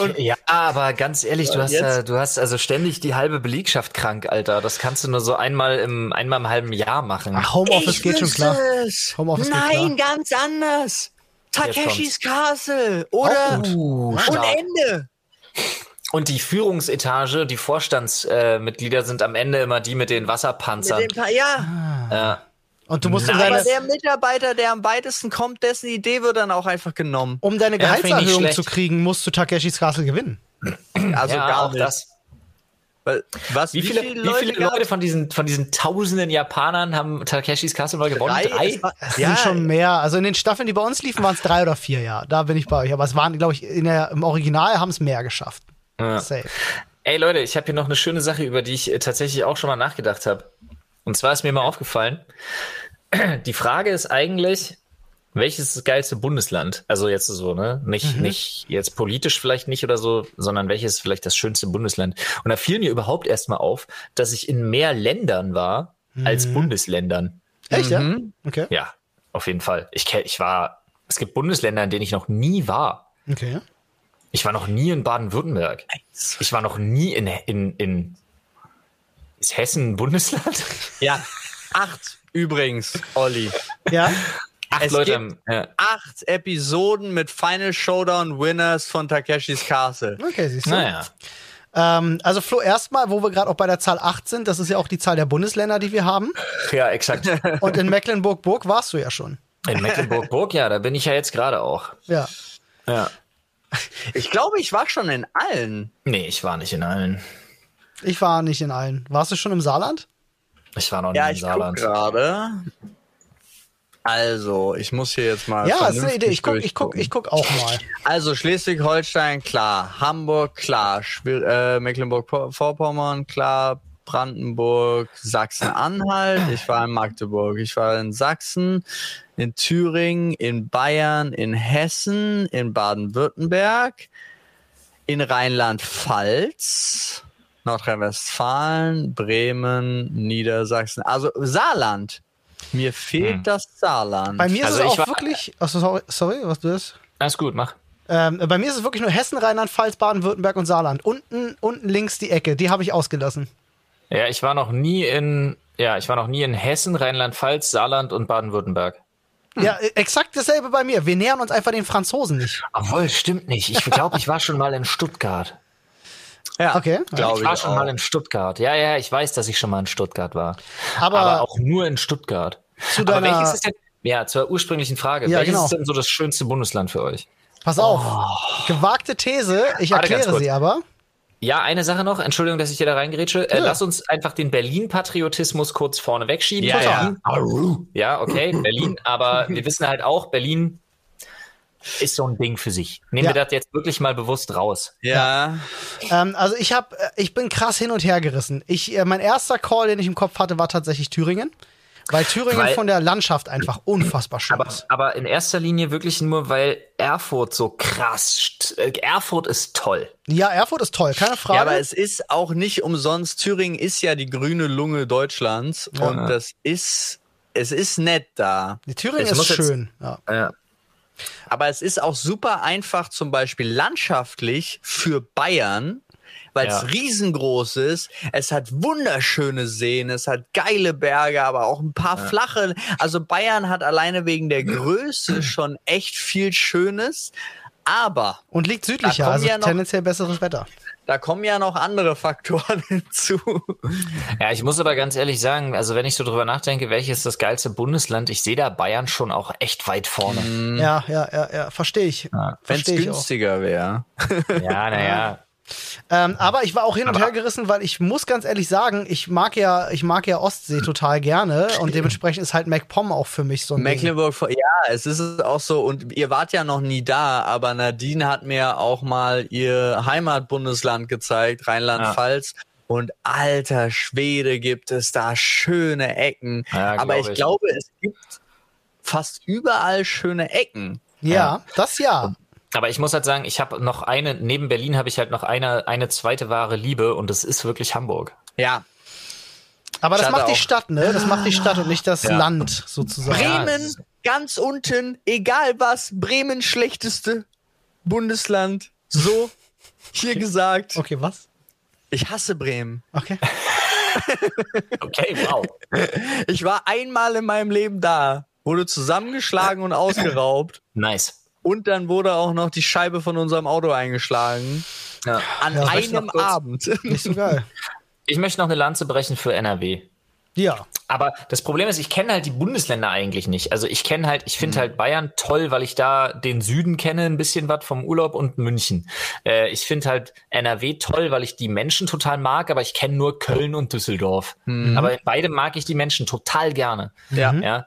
Und ja, aber ganz ehrlich, du hast, äh, du hast also ständig die halbe Belegschaft krank, Alter. Das kannst du nur so einmal im, einmal im halben Jahr machen. Ach, Homeoffice ich geht schon klar. Homeoffice Nein, klar. ganz anders. Takeshis Castle oder oh, und Ende. Und die Führungsetage, die Vorstandsmitglieder äh, sind am Ende immer die mit den Wasserpanzern. Mit den ja. Ah. ja. Und du musst Nein, deine, aber der Mitarbeiter, der am weitesten kommt, dessen Idee wird dann auch einfach genommen. Um deine Gehaltserhöhung ja, zu kriegen, musst du Takeshis Castle gewinnen. Also ja, gar nicht. Das. Was, wie, wie viele, viele, Leute, wie viele Leute von diesen, von diesen tausenden Japanern haben Takeshis Castle mal gewonnen? Drei? drei? Es ja. sind schon mehr. Also in den Staffeln, die bei uns liefen, waren es drei oder vier, ja. Da bin ich bei euch. Aber es waren, glaube ich, in der, im Original haben es mehr geschafft. Ja. Safe. Ey Leute, ich habe hier noch eine schöne Sache, über die ich äh, tatsächlich auch schon mal nachgedacht habe. Und zwar ist mir mal aufgefallen, die Frage ist eigentlich, welches ist das geilste Bundesland? Also jetzt so, ne? Nicht, mhm. nicht jetzt politisch vielleicht nicht oder so, sondern welches ist vielleicht das schönste Bundesland? Und da fiel mir überhaupt erstmal auf, dass ich in mehr Ländern war mhm. als Bundesländern. Echt, ja? Mhm. Okay. Ja, auf jeden Fall. Ich, ich war, es gibt Bundesländer, in denen ich noch nie war. Okay. Ich war noch nie in Baden-Württemberg. Ich war noch nie in, in, in, ist Hessen ein Bundesland? Ja, acht übrigens, Olli. Ja. Acht es Leute gibt ja. acht Episoden mit Final Showdown Winners von Takeshis Castle. Okay, siehst du. Naja. Ähm, also Flo, erstmal, wo wir gerade auch bei der Zahl 8 sind, das ist ja auch die Zahl der Bundesländer, die wir haben. Ja, exakt. Und in Mecklenburg-Burg warst du ja schon. In Mecklenburg-Burg, ja, da bin ich ja jetzt gerade auch. Ja. Ja. Ich glaube, ich war schon in allen. Nee, ich war nicht in allen. Ich war nicht in allen. Warst du schon im Saarland? Ich war noch ja, im ich Saarland. gerade. Also, ich muss hier jetzt mal. Ja, ist eine Idee. Ich guck, ich guck, ich guck auch mal. Also Schleswig-Holstein, klar. Hamburg, klar. Äh, Mecklenburg-Vorpommern, klar. Brandenburg, Sachsen-Anhalt. Ich war in Magdeburg. Ich war in Sachsen, in Thüringen, in Bayern, in Hessen, in Baden-Württemberg, in Rheinland-Pfalz, Nordrhein-Westfalen, Bremen, Niedersachsen. Also Saarland. Mir fehlt Hm. das Saarland. Bei mir Also ist es auch war- wirklich. Achso, sorry, sorry, was du das? Alles gut, mach. Ähm, bei mir ist es wirklich nur Hessen, Rheinland-Pfalz, Baden-Württemberg und Saarland. Unten, unten links die Ecke, die habe ich ausgelassen. Ja, ich war noch nie in, ja, ich war noch nie in Hessen, Rheinland-Pfalz, Saarland und Baden-Württemberg. Ja, äh, exakt dasselbe bei mir. Wir nähern uns einfach den Franzosen nicht. Obwohl, stimmt nicht. Ich glaube, ich war schon mal in Stuttgart. Ja, Okay. glaube ich war ich schon auch. mal in Stuttgart. Ja, ja, ich weiß, dass ich schon mal in Stuttgart war. Aber, Aber auch nur in Stuttgart. zu Aber deiner. welches ist denn, ja, zur ursprünglichen Frage. Ja, welches genau. ist denn so das schönste Bundesland für euch? pass auf. Gewagte These, ich Oh. Erkläre sie aber. Ja, eine Sache noch. Entschuldigung, dass ich hier da reingrätsche. Äh, Ja. Lass uns einfach den Berlin-Patriotismus kurz vorne wegschieben. Ja, ja. Berlin. Ja, okay, Berlin. Aber wir wissen halt auch, Berlin ist so ein Ding für sich. Nehmen Ja. wir das jetzt wirklich mal bewusst raus. Ja, Ähm, also ich habe, ich bin krass hin und her gerissen. Ich, äh, mein erster Call, den ich im Kopf hatte, war tatsächlich Thüringen. Weil Thüringen Weil- von der Landschaft einfach unfassbar schön Aber, ist. aber in erster Linie wirklich nur, weil Erfurt so krass. äh, Erfurt ist toll. Ja, Erfurt ist toll, keine Frage. Ja, aber es ist auch nicht umsonst. Thüringen ist ja die grüne Lunge Deutschlands Ja. und das ist, es ist nett da. Die Thüringen Ich ist muss jetzt- schön. Ja. Ja. Aber es ist auch super einfach, zum Beispiel landschaftlich für Bayern, weil es Ja. riesengroß ist. Es hat wunderschöne Seen, es hat geile Berge, aber auch ein paar flache. Also Bayern hat alleine wegen der Größe schon echt viel Schönes. Aber Und liegt südlicher, also ja tendenziell besseres Wetter. Da kommen ja noch andere Faktoren hinzu. ja, ich muss aber ganz ehrlich sagen, also wenn ich so drüber nachdenke, welches ist das geilste Bundesland, ich sehe da Bayern schon auch echt weit vorne. Mhm. Ja, ja, ja, ja, verstehe ich. Wenn es günstiger wäre. Ja, naja. Ähm, aber ich war auch hin und her gerissen, weil ich muss ganz ehrlich sagen, ich mag ja, ich mag ja Ostsee total gerne und dementsprechend ist halt MacPom auch für mich so ein Ding. Mecklenburg, ja, es ist auch so, und ihr wart ja noch nie da, aber Nadine hat mir auch mal ihr Heimatbundesland gezeigt, Rheinland-Pfalz. Und alter Schwede gibt es da schöne Ecken. Ja, glaub aber ich, ich. glaube, es gibt fast überall schöne Ecken. Ja, das ja. Aber ich muss halt sagen, ich habe noch eine, neben Berlin habe ich halt noch eine, eine zweite wahre Liebe und das ist wirklich Hamburg. Ja. Aber das Ich hatte macht die auch- Stadt, ne? Das macht die Stadt und nicht das Ja. Land sozusagen. Bremen, das ganz unten, egal was, Bremen schlechteste Bundesland. So, hier gesagt. Okay, was? Ich hasse Bremen. Okay. Okay, wow. Ich war einmal in meinem Leben da, wurde zusammengeschlagen und ausgeraubt. Nice. Und dann wurde auch noch die Scheibe von unserem Auto eingeschlagen. Ja. An Ja, einem Abend. Nicht so geil. Ich möchte noch eine Lanze brechen für NRW. Ja. Aber das Problem ist, ich kenne halt die Bundesländer eigentlich nicht. Also ich kenne halt, ich Mhm. finde halt Bayern toll, weil ich da den Süden kenne, ein bisschen was vom Urlaub und München. Äh, ich finde halt NRW toll, weil ich die Menschen total mag, aber ich kenne nur Köln und Düsseldorf. Aber in beidem mag ich die Menschen total gerne. Ja. Ja.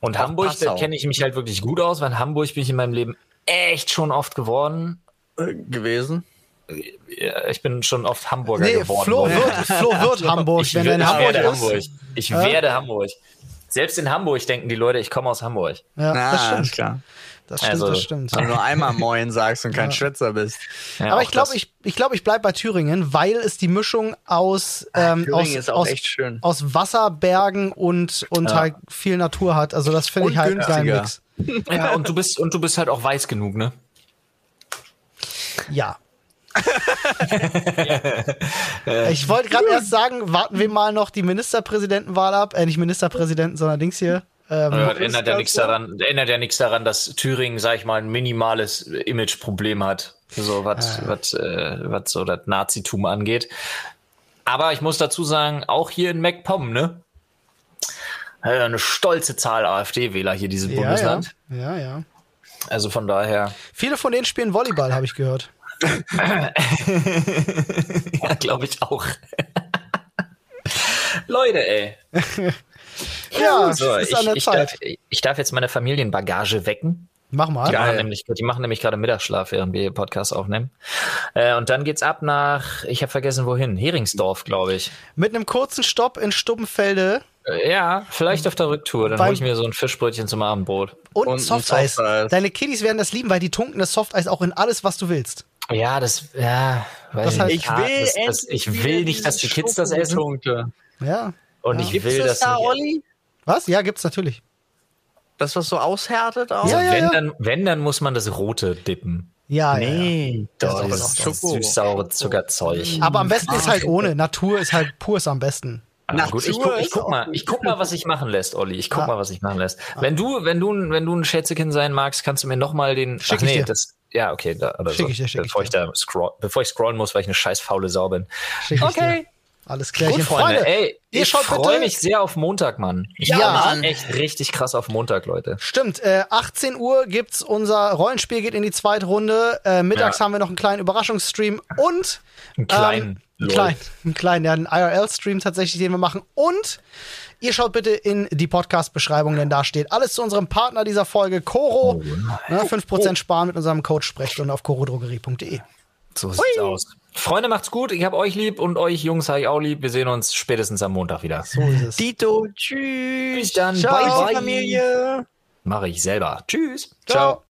Und Auch Hamburg, da Passau. kenne ich mich halt wirklich gut aus, weil in Hamburg bin ich in meinem Leben echt schon oft geworden. Äh, gewesen. Ja, Ich bin schon oft Hamburger Nee, geworden. Flo wird, Flo wird Hamburg, ich, wenn er in Hamburg werde ist. Hamburg. Ich Ja. werde Hamburg. Selbst in Hamburg denken die Leute, ich komme aus Hamburg. Ja, Na, das ist stimmt. klar. Das stimmt, Also, das stimmt. Wenn du nur einmal Moin sagst und kein Schwätzer bist. Ja, Aber ich glaube, ich, ich, glaub, ich bleibe bei Thüringen, weil es die Mischung aus, ähm, Thüringen aus, ist auch aus, echt schön. aus Wasserbergen und, und Ja. halt viel Natur hat. Also das finde ich halt einen geilen. Mix. Ja, und du bist und du bist halt auch weiß genug, ne? Ja. ich wollte gerade erst sagen, warten wir mal noch die Ministerpräsidentenwahl ab. Äh, nicht Ministerpräsidenten, sondern Dings hier. Ähm, Ja, ändert ja nichts so? daran, ändert ja nichts daran, dass Thüringen, sag ich mal, ein minimales Imageproblem hat, so was, was, äh, was so das Nazitum angeht. Aber ich muss dazu sagen, auch hier in MacPom, ne? Äh, Eine stolze Zahl AfD-Wähler hier, dieses ja, ja, Bundesland. ja, ja. Also von daher, Viele von denen spielen Volleyball, habe ich gehört. ja, glaube ich auch. Leute, ey. ja, so, ist ich, an der ich, Zeit. Darf, ich darf jetzt meine Familienbagage wecken. Mach mal. Die machen, nämlich, die machen nämlich gerade Mittagsschlaf, während wir Podcast aufnehmen. Äh, und dann geht's ab nach, ich habe vergessen wohin, Heringsdorf, glaube ich. Mit einem kurzen Stopp in Stubbenfelde. Äh, ja, vielleicht auf der Rücktour. Dann hole ich mir so ein Fischbrötchen zum Abendbrot. Und, und Softeis. Soft Deine Kiddies werden das lieben, weil die tunken das Softeis auch in alles, was du willst. Ja, das, ja, das heißt, ich will, das, das, ich will nicht, dass die Kids das essen. Ja. Und ja. ich will das, das da, nicht. Olli? Was? Ja, gibt's natürlich. Das, was so aushärtet auch? Ja, ja, wenn, ja. Dann, wenn, dann muss man das rote dippen. Ja, nee, ja. Doch, das ist das süß-saure Zuckerzeug. Aber am besten ist halt ohne. Natur ist halt pur ist am besten. Ah, gut, ich guck, ich guck mal, ich guck mal, was ich machen lässt, Olli. Ich guck ah. mal, was ich machen lässt. Ah. Wenn du, wenn du, wenn du ein Schätzekind sein magst, kannst du mir noch mal den. Schick ach nee, das. Ja, okay, da, oder schick so. Ich dir, schick bevor ich, ich da scroll, bevor ich scrollen muss, weil ich eine scheiß faule Sau bin. Schick okay. Alles klar, Gut, Freunde. Freunde. Ey, ich freue mich sehr auf Montag, Mann. Ich ja, Mann. echt richtig krass auf Montag, Leute. Stimmt. Äh, 18 Uhr gibt's unser Rollenspiel geht in die zweite Runde. Äh, mittags ja. haben wir noch einen kleinen Überraschungsstream und einen kleinen, ähm, einen kleinen, einen kleinen, ja, einen IRL-Stream tatsächlich, den wir machen. Und Ihr schaut bitte in die Podcast-Beschreibung, denn da steht alles zu unserem Partner dieser Folge, Coro. Oh, ne, 5% sparen mit unserem Code Sprechstunde auf corodrogerie.de. So sieht's Ui. aus. Freunde, macht's gut. Ich hab euch lieb und euch Jungs habe ich auch lieb. Wir sehen uns spätestens am Montag wieder. So ist es. Dito, tschüss. Bis dann. Ciao, bye, bye. Familie. Mache ich selber. Tschüss. Ciao. Ciao.